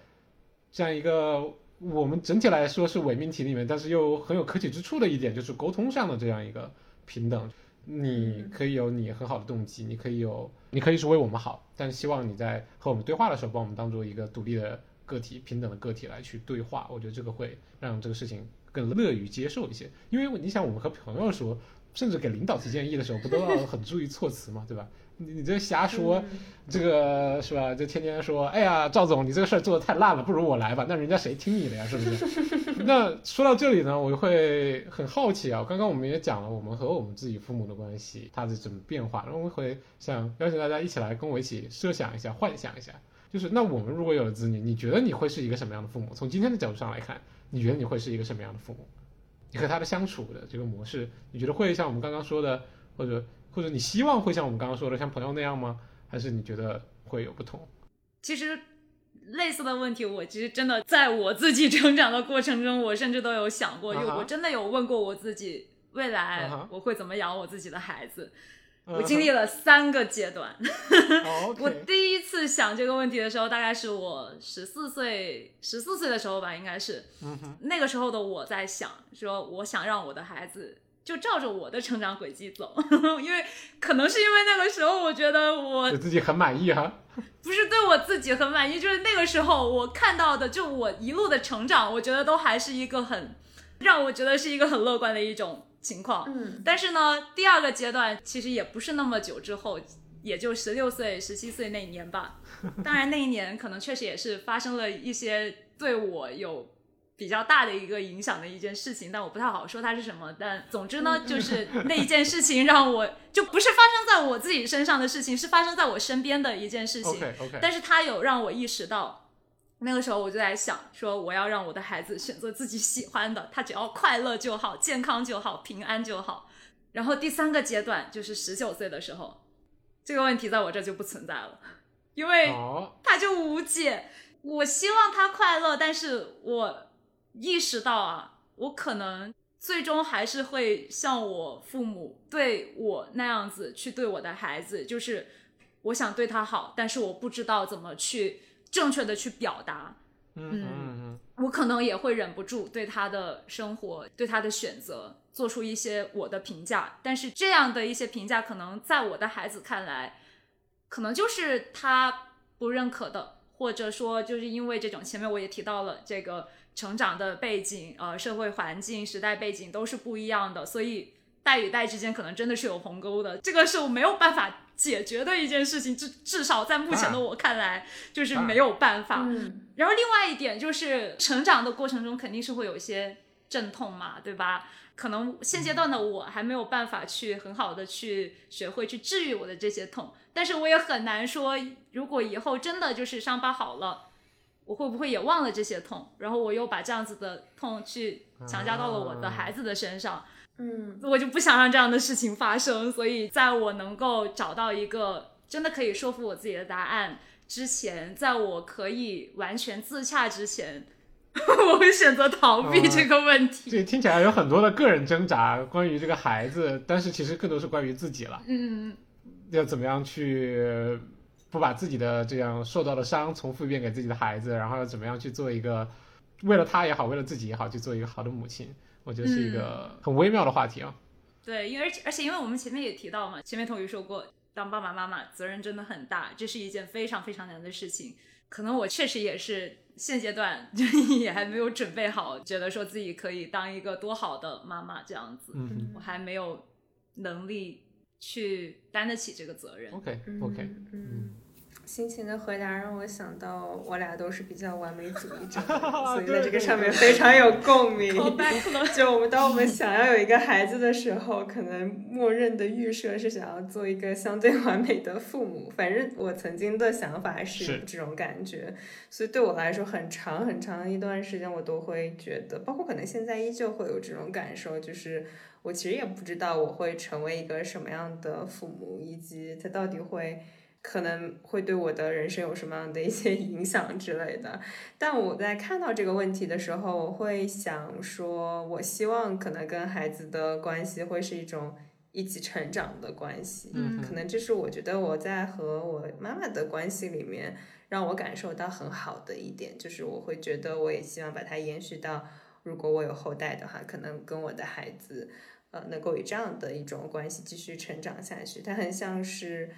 这样一个我们整体来说是伪命题里面，但是又很有可取之处的一点，就是沟通上的这样一个平等。你可以有你很好的动机，你可以有，你可以是为我们好，但是希望你在和我们对话的时候，把我们当做一个独立的个体、平等的个体来去对话。我觉得这个会让这个事情更乐于接受一些。因为你想，我们和朋友说，甚至给领导提建议的时候，不都要很注意措辞吗？对吧？你你这瞎说，这个是吧？就天天说，哎呀，赵总，你这个事儿做的太烂了，不如我来吧。那人家谁听你的呀？是不是？[LAUGHS] 那说到这里呢，我就会很好奇啊。刚刚我们也讲了我们和我们自己父母的关系，它的怎么变化，然后我会想邀请大家一起来跟我一起设想一下、幻想一下，就是那我们如果有了子女，你觉得你会是一个什么样的父母？从今天的角度上来看，你觉得你会是一个什么样的父母？你和他的相处的这个模式，你觉得会像我们刚刚说的，或者或者你希望会像我们刚刚说的像朋友那样吗？还是你觉得会有不同？其实类似的问题，我其实真的在我自己成长的过程中，我甚至都有想过，就啊哈我真的有问过我自己，未来我会怎么养我自己的孩子。我经历了三个阶段。哦 [LAUGHS] 我第一次想这个问题的时候，大概是我十四岁，十四岁的时候吧，应该是。那个时候的我在想，说我想让我的孩子就照着我的成长轨迹走，[LAUGHS] 因为可能是因为那个时候我觉得我对自己很满意哈。[LAUGHS] 不是对我自己很满意，就是那个时候我看到的，就我一路的成长，我觉得都还是一个很让我觉得是一个很乐观的一种情况。嗯但是呢，第二个阶段其实也不是那么久之后，也就十六岁、十七岁那一年吧。[LAUGHS] 当然，那一年可能确实也是发生了一些对我有比较大的一个影响的一件事情，但我不太好说它是什么。但总之呢，就是那一件事情让我就不是发生在我自己身上的事情，是发生在我身边的一件事情。OK OK，但是它有让我意识到，那个时候我就在想，说我要让我的孩子选择自己喜欢的，他只要快乐就好，健康就好，平安就好。然后第三个阶段就是十九岁的时候，这个问题在我这就不存在了，因为哦，他就无解。我希望他快乐，但是我意识到啊，我可能最终还是会像我父母对我那样子去对我的孩子，就是我想对他好，但是我不知道怎么去正确的去表达。嗯嗯嗯。我可能也会忍不住对他的生活、对他的选择做出一些我的评价，但是这样的一些评价，可能在我的孩子看来，可能就是他不认可的，或者说就是因为这种前面我也提到了这个成长的背景、呃社会环境、时代背景都是不一样的，所以代与代之间可能真的是有鸿沟的，这个是我没有办法解决的一件事情，至至少在目前的我看来，就是没有办法。嗯然后另外一点就是成长的过程中肯定是会有一些阵痛嘛，对吧？可能现阶段的我还没有办法去很好的去学会去治愈我的这些痛，但是我也很难说，如果以后真的就是伤疤好了，我会不会也忘了这些痛？然后我又把这样子的痛去强加到了我的孩子的身上，嗯。我就不想让这样的事情发生，所以在我能够找到一个真的可以说服我自己的答案之前，在我可以完全自洽之前，[LAUGHS] 我会选择逃避哦这个问题。这听起来有很多的个人挣扎，关于这个孩子，但是其实更多是关于自己了，嗯，要怎么样去不把自己的这样受到的伤重复一遍给自己的孩子，然后要怎么样去做一个为了他也好，为了自己也好，去做一个好的母亲，我觉得是一个很微妙的话题啊。对，因为而且而且因为我们前面也提到嘛，前面童宇说过，当爸爸妈妈责任真的很大，这是一件非常非常难的事情。可能我确实也是现阶段就也还没有准备好，觉得说自己可以当一个多好的妈妈这样子，嗯我还没有能力去担得起这个责任。，OK OK，嗯。辛勤的回答让我想到，我俩都是比较完美主义者，[LAUGHS] 所以在这个上面非常有共鸣。[LAUGHS] 就我们当我们想要有一个孩子的时候，可能默认的预设是想要做一个相对完美的父母。反正我曾经的想法是是这种感觉，所以对我来说，很长很长一段时间我都会觉得，包括可能现在依旧会有这种感受，就是我其实也不知道我会成为一个什么样的父母，以及他到底会。可能会对我的人生有什么样的一些影响之类的，但我在看到这个问题的时候，我会想说，我希望可能跟孩子的关系会是一种一起成长的关系。嗯可能这是我觉得我在和我妈妈的关系里面让我感受到很好的一点，就是我会觉得我也希望把它延续到，如果我有后代的话，可能跟我的孩子，呃，能够以这样的一种关系继续成长下去。它很像是，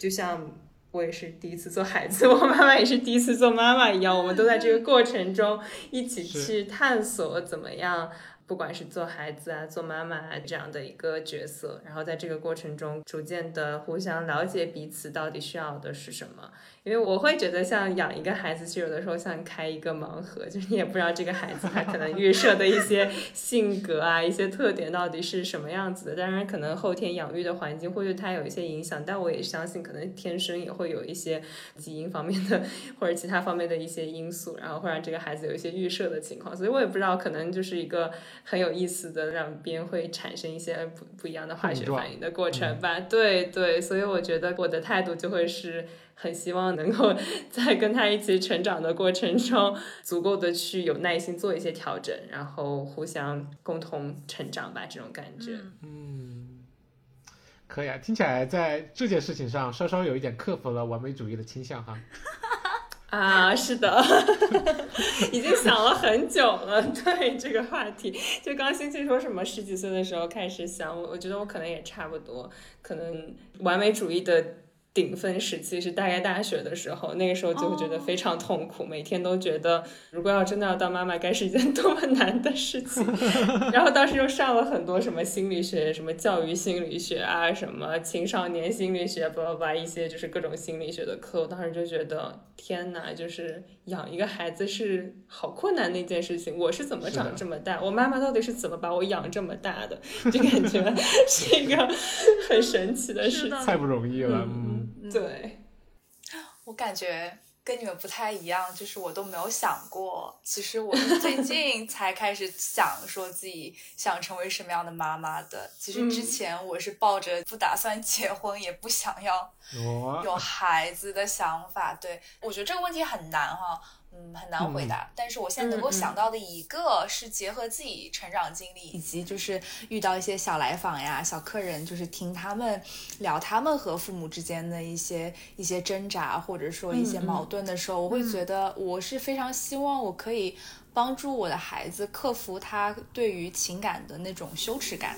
就像。我也是第一次做孩子，[LAUGHS] 我妈妈也是第一次做妈妈一样，我们都在这个过程中一起去探索怎么样，不管是做孩子啊、做妈妈啊这样的一个角色，然后在这个过程中逐渐的互相了解彼此到底需要的是什么。因为我会觉得像养一个孩子，其实有的时候像开一个盲盒，就是你也不知道这个孩子他可能预设的一些性格啊、一些特点到底是什么样子的。当然，可能后天养育的环境会对他有一些影响，但我也相信可能天生也会有一些基因方面的或者其他方面的一些因素，然后会让这个孩子有一些预设的情况。所以我也不知道，可能就是一个很有意思的，让别人会产生一些不不一样的化学反应的过程吧。对对，所以我觉得我的态度就会是。很希望能够 [LAUGHS] 在跟他一起成长的过程中，足够的去有耐心做一些调整，然后互相共同成长吧，这种感觉。嗯，可以啊，听起来在这件事情上稍稍有一点克服了完美主义的倾向哈。[LAUGHS] 啊，是的，[LAUGHS] 已经想了很久了。对这个话题，就刚星期说什么十几岁的时候开始想，我我觉得我可能也差不多，可能完美主义的。顶峰时期是大概大学的时候，那个时候就会觉得非常痛苦，每天都觉得如果要真的要当妈妈，该是一件 [LAUGHS] 多么难的事情。然后当时又上了很多什么心理学、什么教育心理学啊、什么青少年心理学，巴拉巴拉一些就是各种心理学的课。我当时就觉得天哪，就是养一个孩子是好困难的一件事情。我是怎么长这么大？我妈妈到底是怎么把我养这么大的？就感觉 [LAUGHS] 是一个很神奇的事情，太不容易了。嗯。对，我感觉跟你们不太一样，就是我都没有想过，其实我是最近才开始想说自己想成为什么样的妈妈的。其实之前我是抱着不打算结婚，也不想要有孩子的想法。对我觉得这个问题很难哈。嗯，很难回答。但是我现在能够想到的一个是结合自己成长经历，以及就是遇到一些小来访呀、小客人，就是听他们聊他们和父母之间的一些一些挣扎，或者说一些矛盾的时候，我会觉得我是非常希望我可以帮助我的孩子克服他对于情感的那种羞耻感，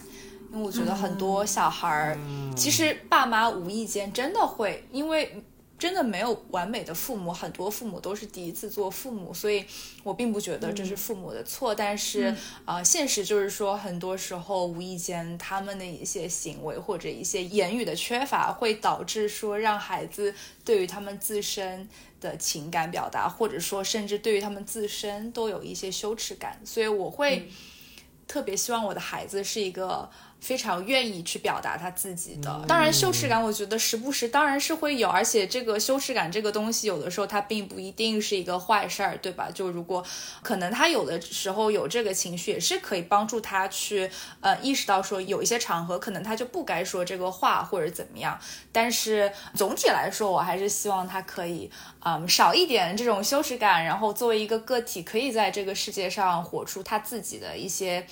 因为我觉得很多小孩儿其实爸妈无意间真的会因为。真的没有完美的父母，很多父母都是第一次做父母，所以我并不觉得这是父母的错。但是，呃，现实就是说，很多时候无意间他们的一些行为或者一些言语的缺乏，会导致说让孩子对于他们自身的情感表达，或者说甚至对于他们自身都有一些羞耻感。所以我会特别希望我的孩子是一个。非常愿意去表达他自己的，当然羞耻感，我觉得时不时当然是会有，而且这个羞耻感这个东西，有的时候它并不一定是一个坏事儿，对吧？就如果可能他有的时候有这个情绪，也是可以帮助他去呃意识到说有一些场合可能他就不该说这个话或者怎么样。但是总体来说，我还是希望他可以嗯少一点这种羞耻感，然后作为一个个体，可以在这个世界上活出他自己的一些。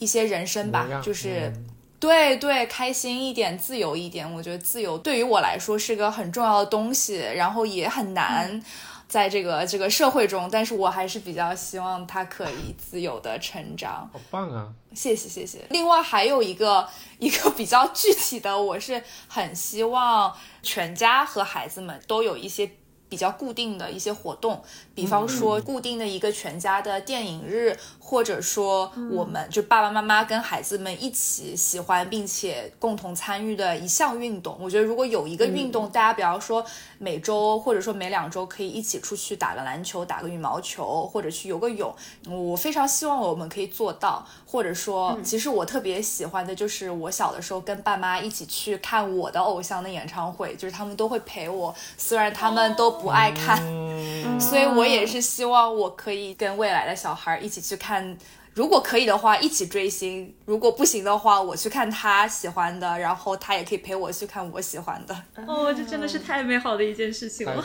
一些人生吧，就是对对，开心一点，自由一点。我觉得自由对于我来说是个很重要的东西，然后也很难在这个这个社会中，但是我还是比较希望他可以自由的成长。好棒啊！谢谢谢谢。另外还有一个一个比较具体的，我是很希望全家和孩子们都有一些。比较固定的一些活动，比方说固定的一个全家的电影日，或者说我们就爸爸妈妈跟孩子们一起喜欢并且共同参与的一项运动。我觉得如果有一个运动，大家比方说每周或者说每两周可以一起出去打个篮球、打个羽毛球，或者去游个泳，我非常希望我们可以做到。或者说，其实我特别喜欢的就是我小的时候跟爸妈一起去看我的偶像的演唱会，就是他们都会陪我，虽然他们都。不爱看，[LAUGHS] 所以我也是希望我可以跟未来的小孩一起去看，如果可以的话，一起追星；如果不行的话，我去看他喜欢的，然后他也可以陪我去看我喜欢的。哦，这真的是太美好的一件事情了。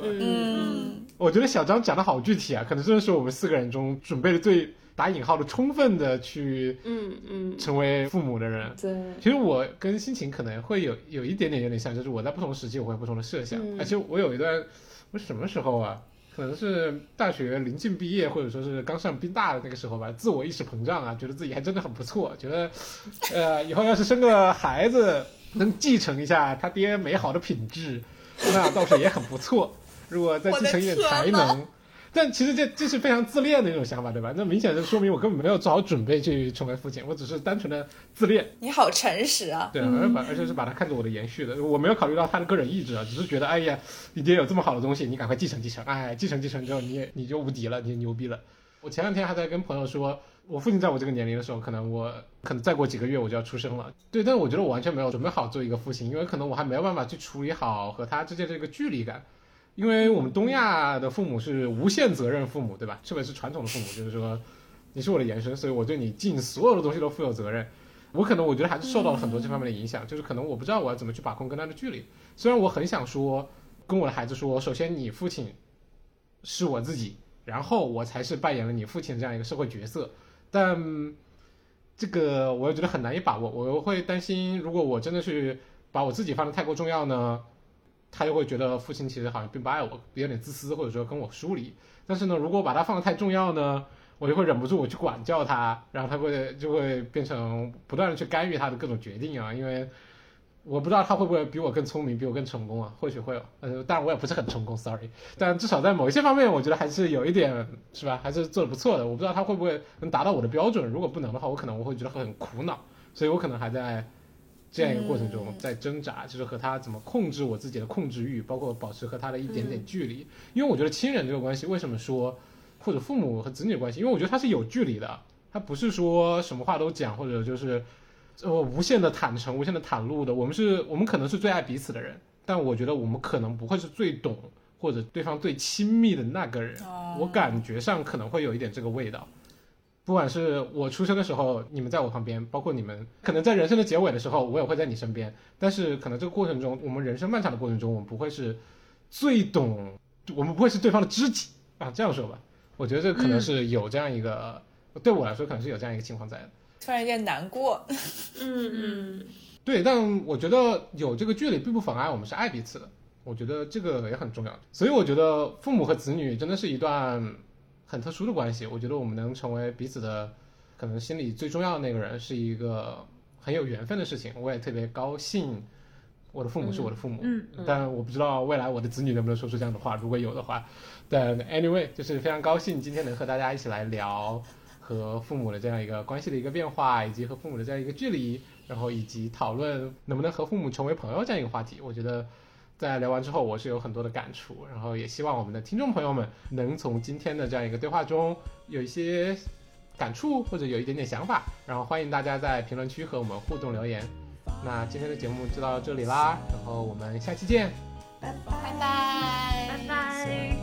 嗯，我觉得小张讲的好具体啊，可能真的是我们四个人中准备的最。打引号的充分的去，嗯嗯，成为父母的人。对，其实我跟心情可能会有有一点点有点像，就是我在不同时期我会有不同的设想。而且我有一段，我什么时候啊？可能是大学临近毕业，或者说是刚上宾大的那个时候吧，自我意识膨胀啊，觉得自己还真的很不错，觉得，[LAUGHS] 呃，以后要是生个孩子，能继承一下他爹美好的品质，那倒是也很不错。如果再继承一点才能。但其实这这是非常自恋的一种想法，对吧？那明显就说明我根本没有做好准备去成为父亲，我只是单纯的自恋。你好诚实啊！对，而把而且是把他看作我的延续的，我没有考虑到他的个人意志啊，只是觉得，哎呀，你爹有这么好的东西，你赶快继承继承，哎，继承继承之后，你也你就无敌了，你牛逼了。我前两天还在跟朋友说，我父亲在我这个年龄的时候，可能我可能再过几个月我就要出生了。对，但是我觉得我完全没有准备好做一个父亲，因为可能我还没有办法去处理好和他之间这个距离感。因为我们东亚的父母是无限责任父母，对吧？特别是传统的父母，就是说你是我的延伸，所以我对你尽所有的东西都负有责任。我可能我觉得还是受到了很多这方面的影响，就是可能我不知道我要怎么去把控跟他的距离。虽然我很想说跟我的孩子说，首先你父亲是我自己，然后我才是扮演了你父亲这样一个社会角色，但。这个我又觉得很难以把握，我又会担心，如果我真的是把我自己放的太过重要呢，他就会觉得父亲其实好像并不爱我，有点自私，或者说跟我疏离。但是呢，如果把他放的太重要呢，我就会忍不住我去管教他，然后他会就会变成不断的去干预他的各种决定啊，因为。我不知道他会不会比我更聪明，比我更成功啊？或许会有，呃，当然我也不是很成功，sorry。但至少在某一些方面，我觉得还是有一点，是吧？还是做的不错的。我不知道他会不会能达到我的标准，如果不能的话，我可能我会觉得很苦恼。所以我可能还在这样一个过程中在挣扎，就是和他怎么控制我自己的控制欲，包括保持和他的一点点距离。因为我觉得亲人这个关系，为什么说或者父母和子女关系？因为我觉得他是有距离的，他不是说什么话都讲，或者就是。呃，无限的坦诚，无限的袒露的，我们是，我们可能是最爱彼此的人，但我觉得我们可能不会是最懂或者对方最亲密的那个人。我感觉上可能会有一点这个味道。不管是我出生的时候，你们在我旁边，包括你们可能在人生的结尾的时候，我也会在你身边。但是可能这个过程中，我们人生漫长的过程中，我们不会是最懂，我们不会是对方的知己啊。这样说吧，我觉得这可能是有这样一个，对我来说可能是有这样一个情况在的。突然有点难过，[LAUGHS] 嗯嗯，对，但我觉得有这个距离并不妨碍我们是爱彼此的，我觉得这个也很重要。所以我觉得父母和子女真的是一段很特殊的关系。我觉得我们能成为彼此的可能心里最重要的那个人，是一个很有缘分的事情。我也特别高兴，我的父母是我的父母，嗯，但我不知道未来我的子女能不能说出这样的话，如果有的话。但 anyway，就是非常高兴今天能和大家一起来聊。和父母的这样一个关系的一个变化，以及和父母的这样一个距离，然后以及讨论能不能和父母成为朋友这样一个话题，我觉得在聊完之后，我是有很多的感触，然后也希望我们的听众朋友们能从今天的这样一个对话中有一些感触或者有一点点想法，然后欢迎大家在评论区和我们互动留言。那今天的节目就到这里啦，然后我们下期见，拜拜拜拜拜。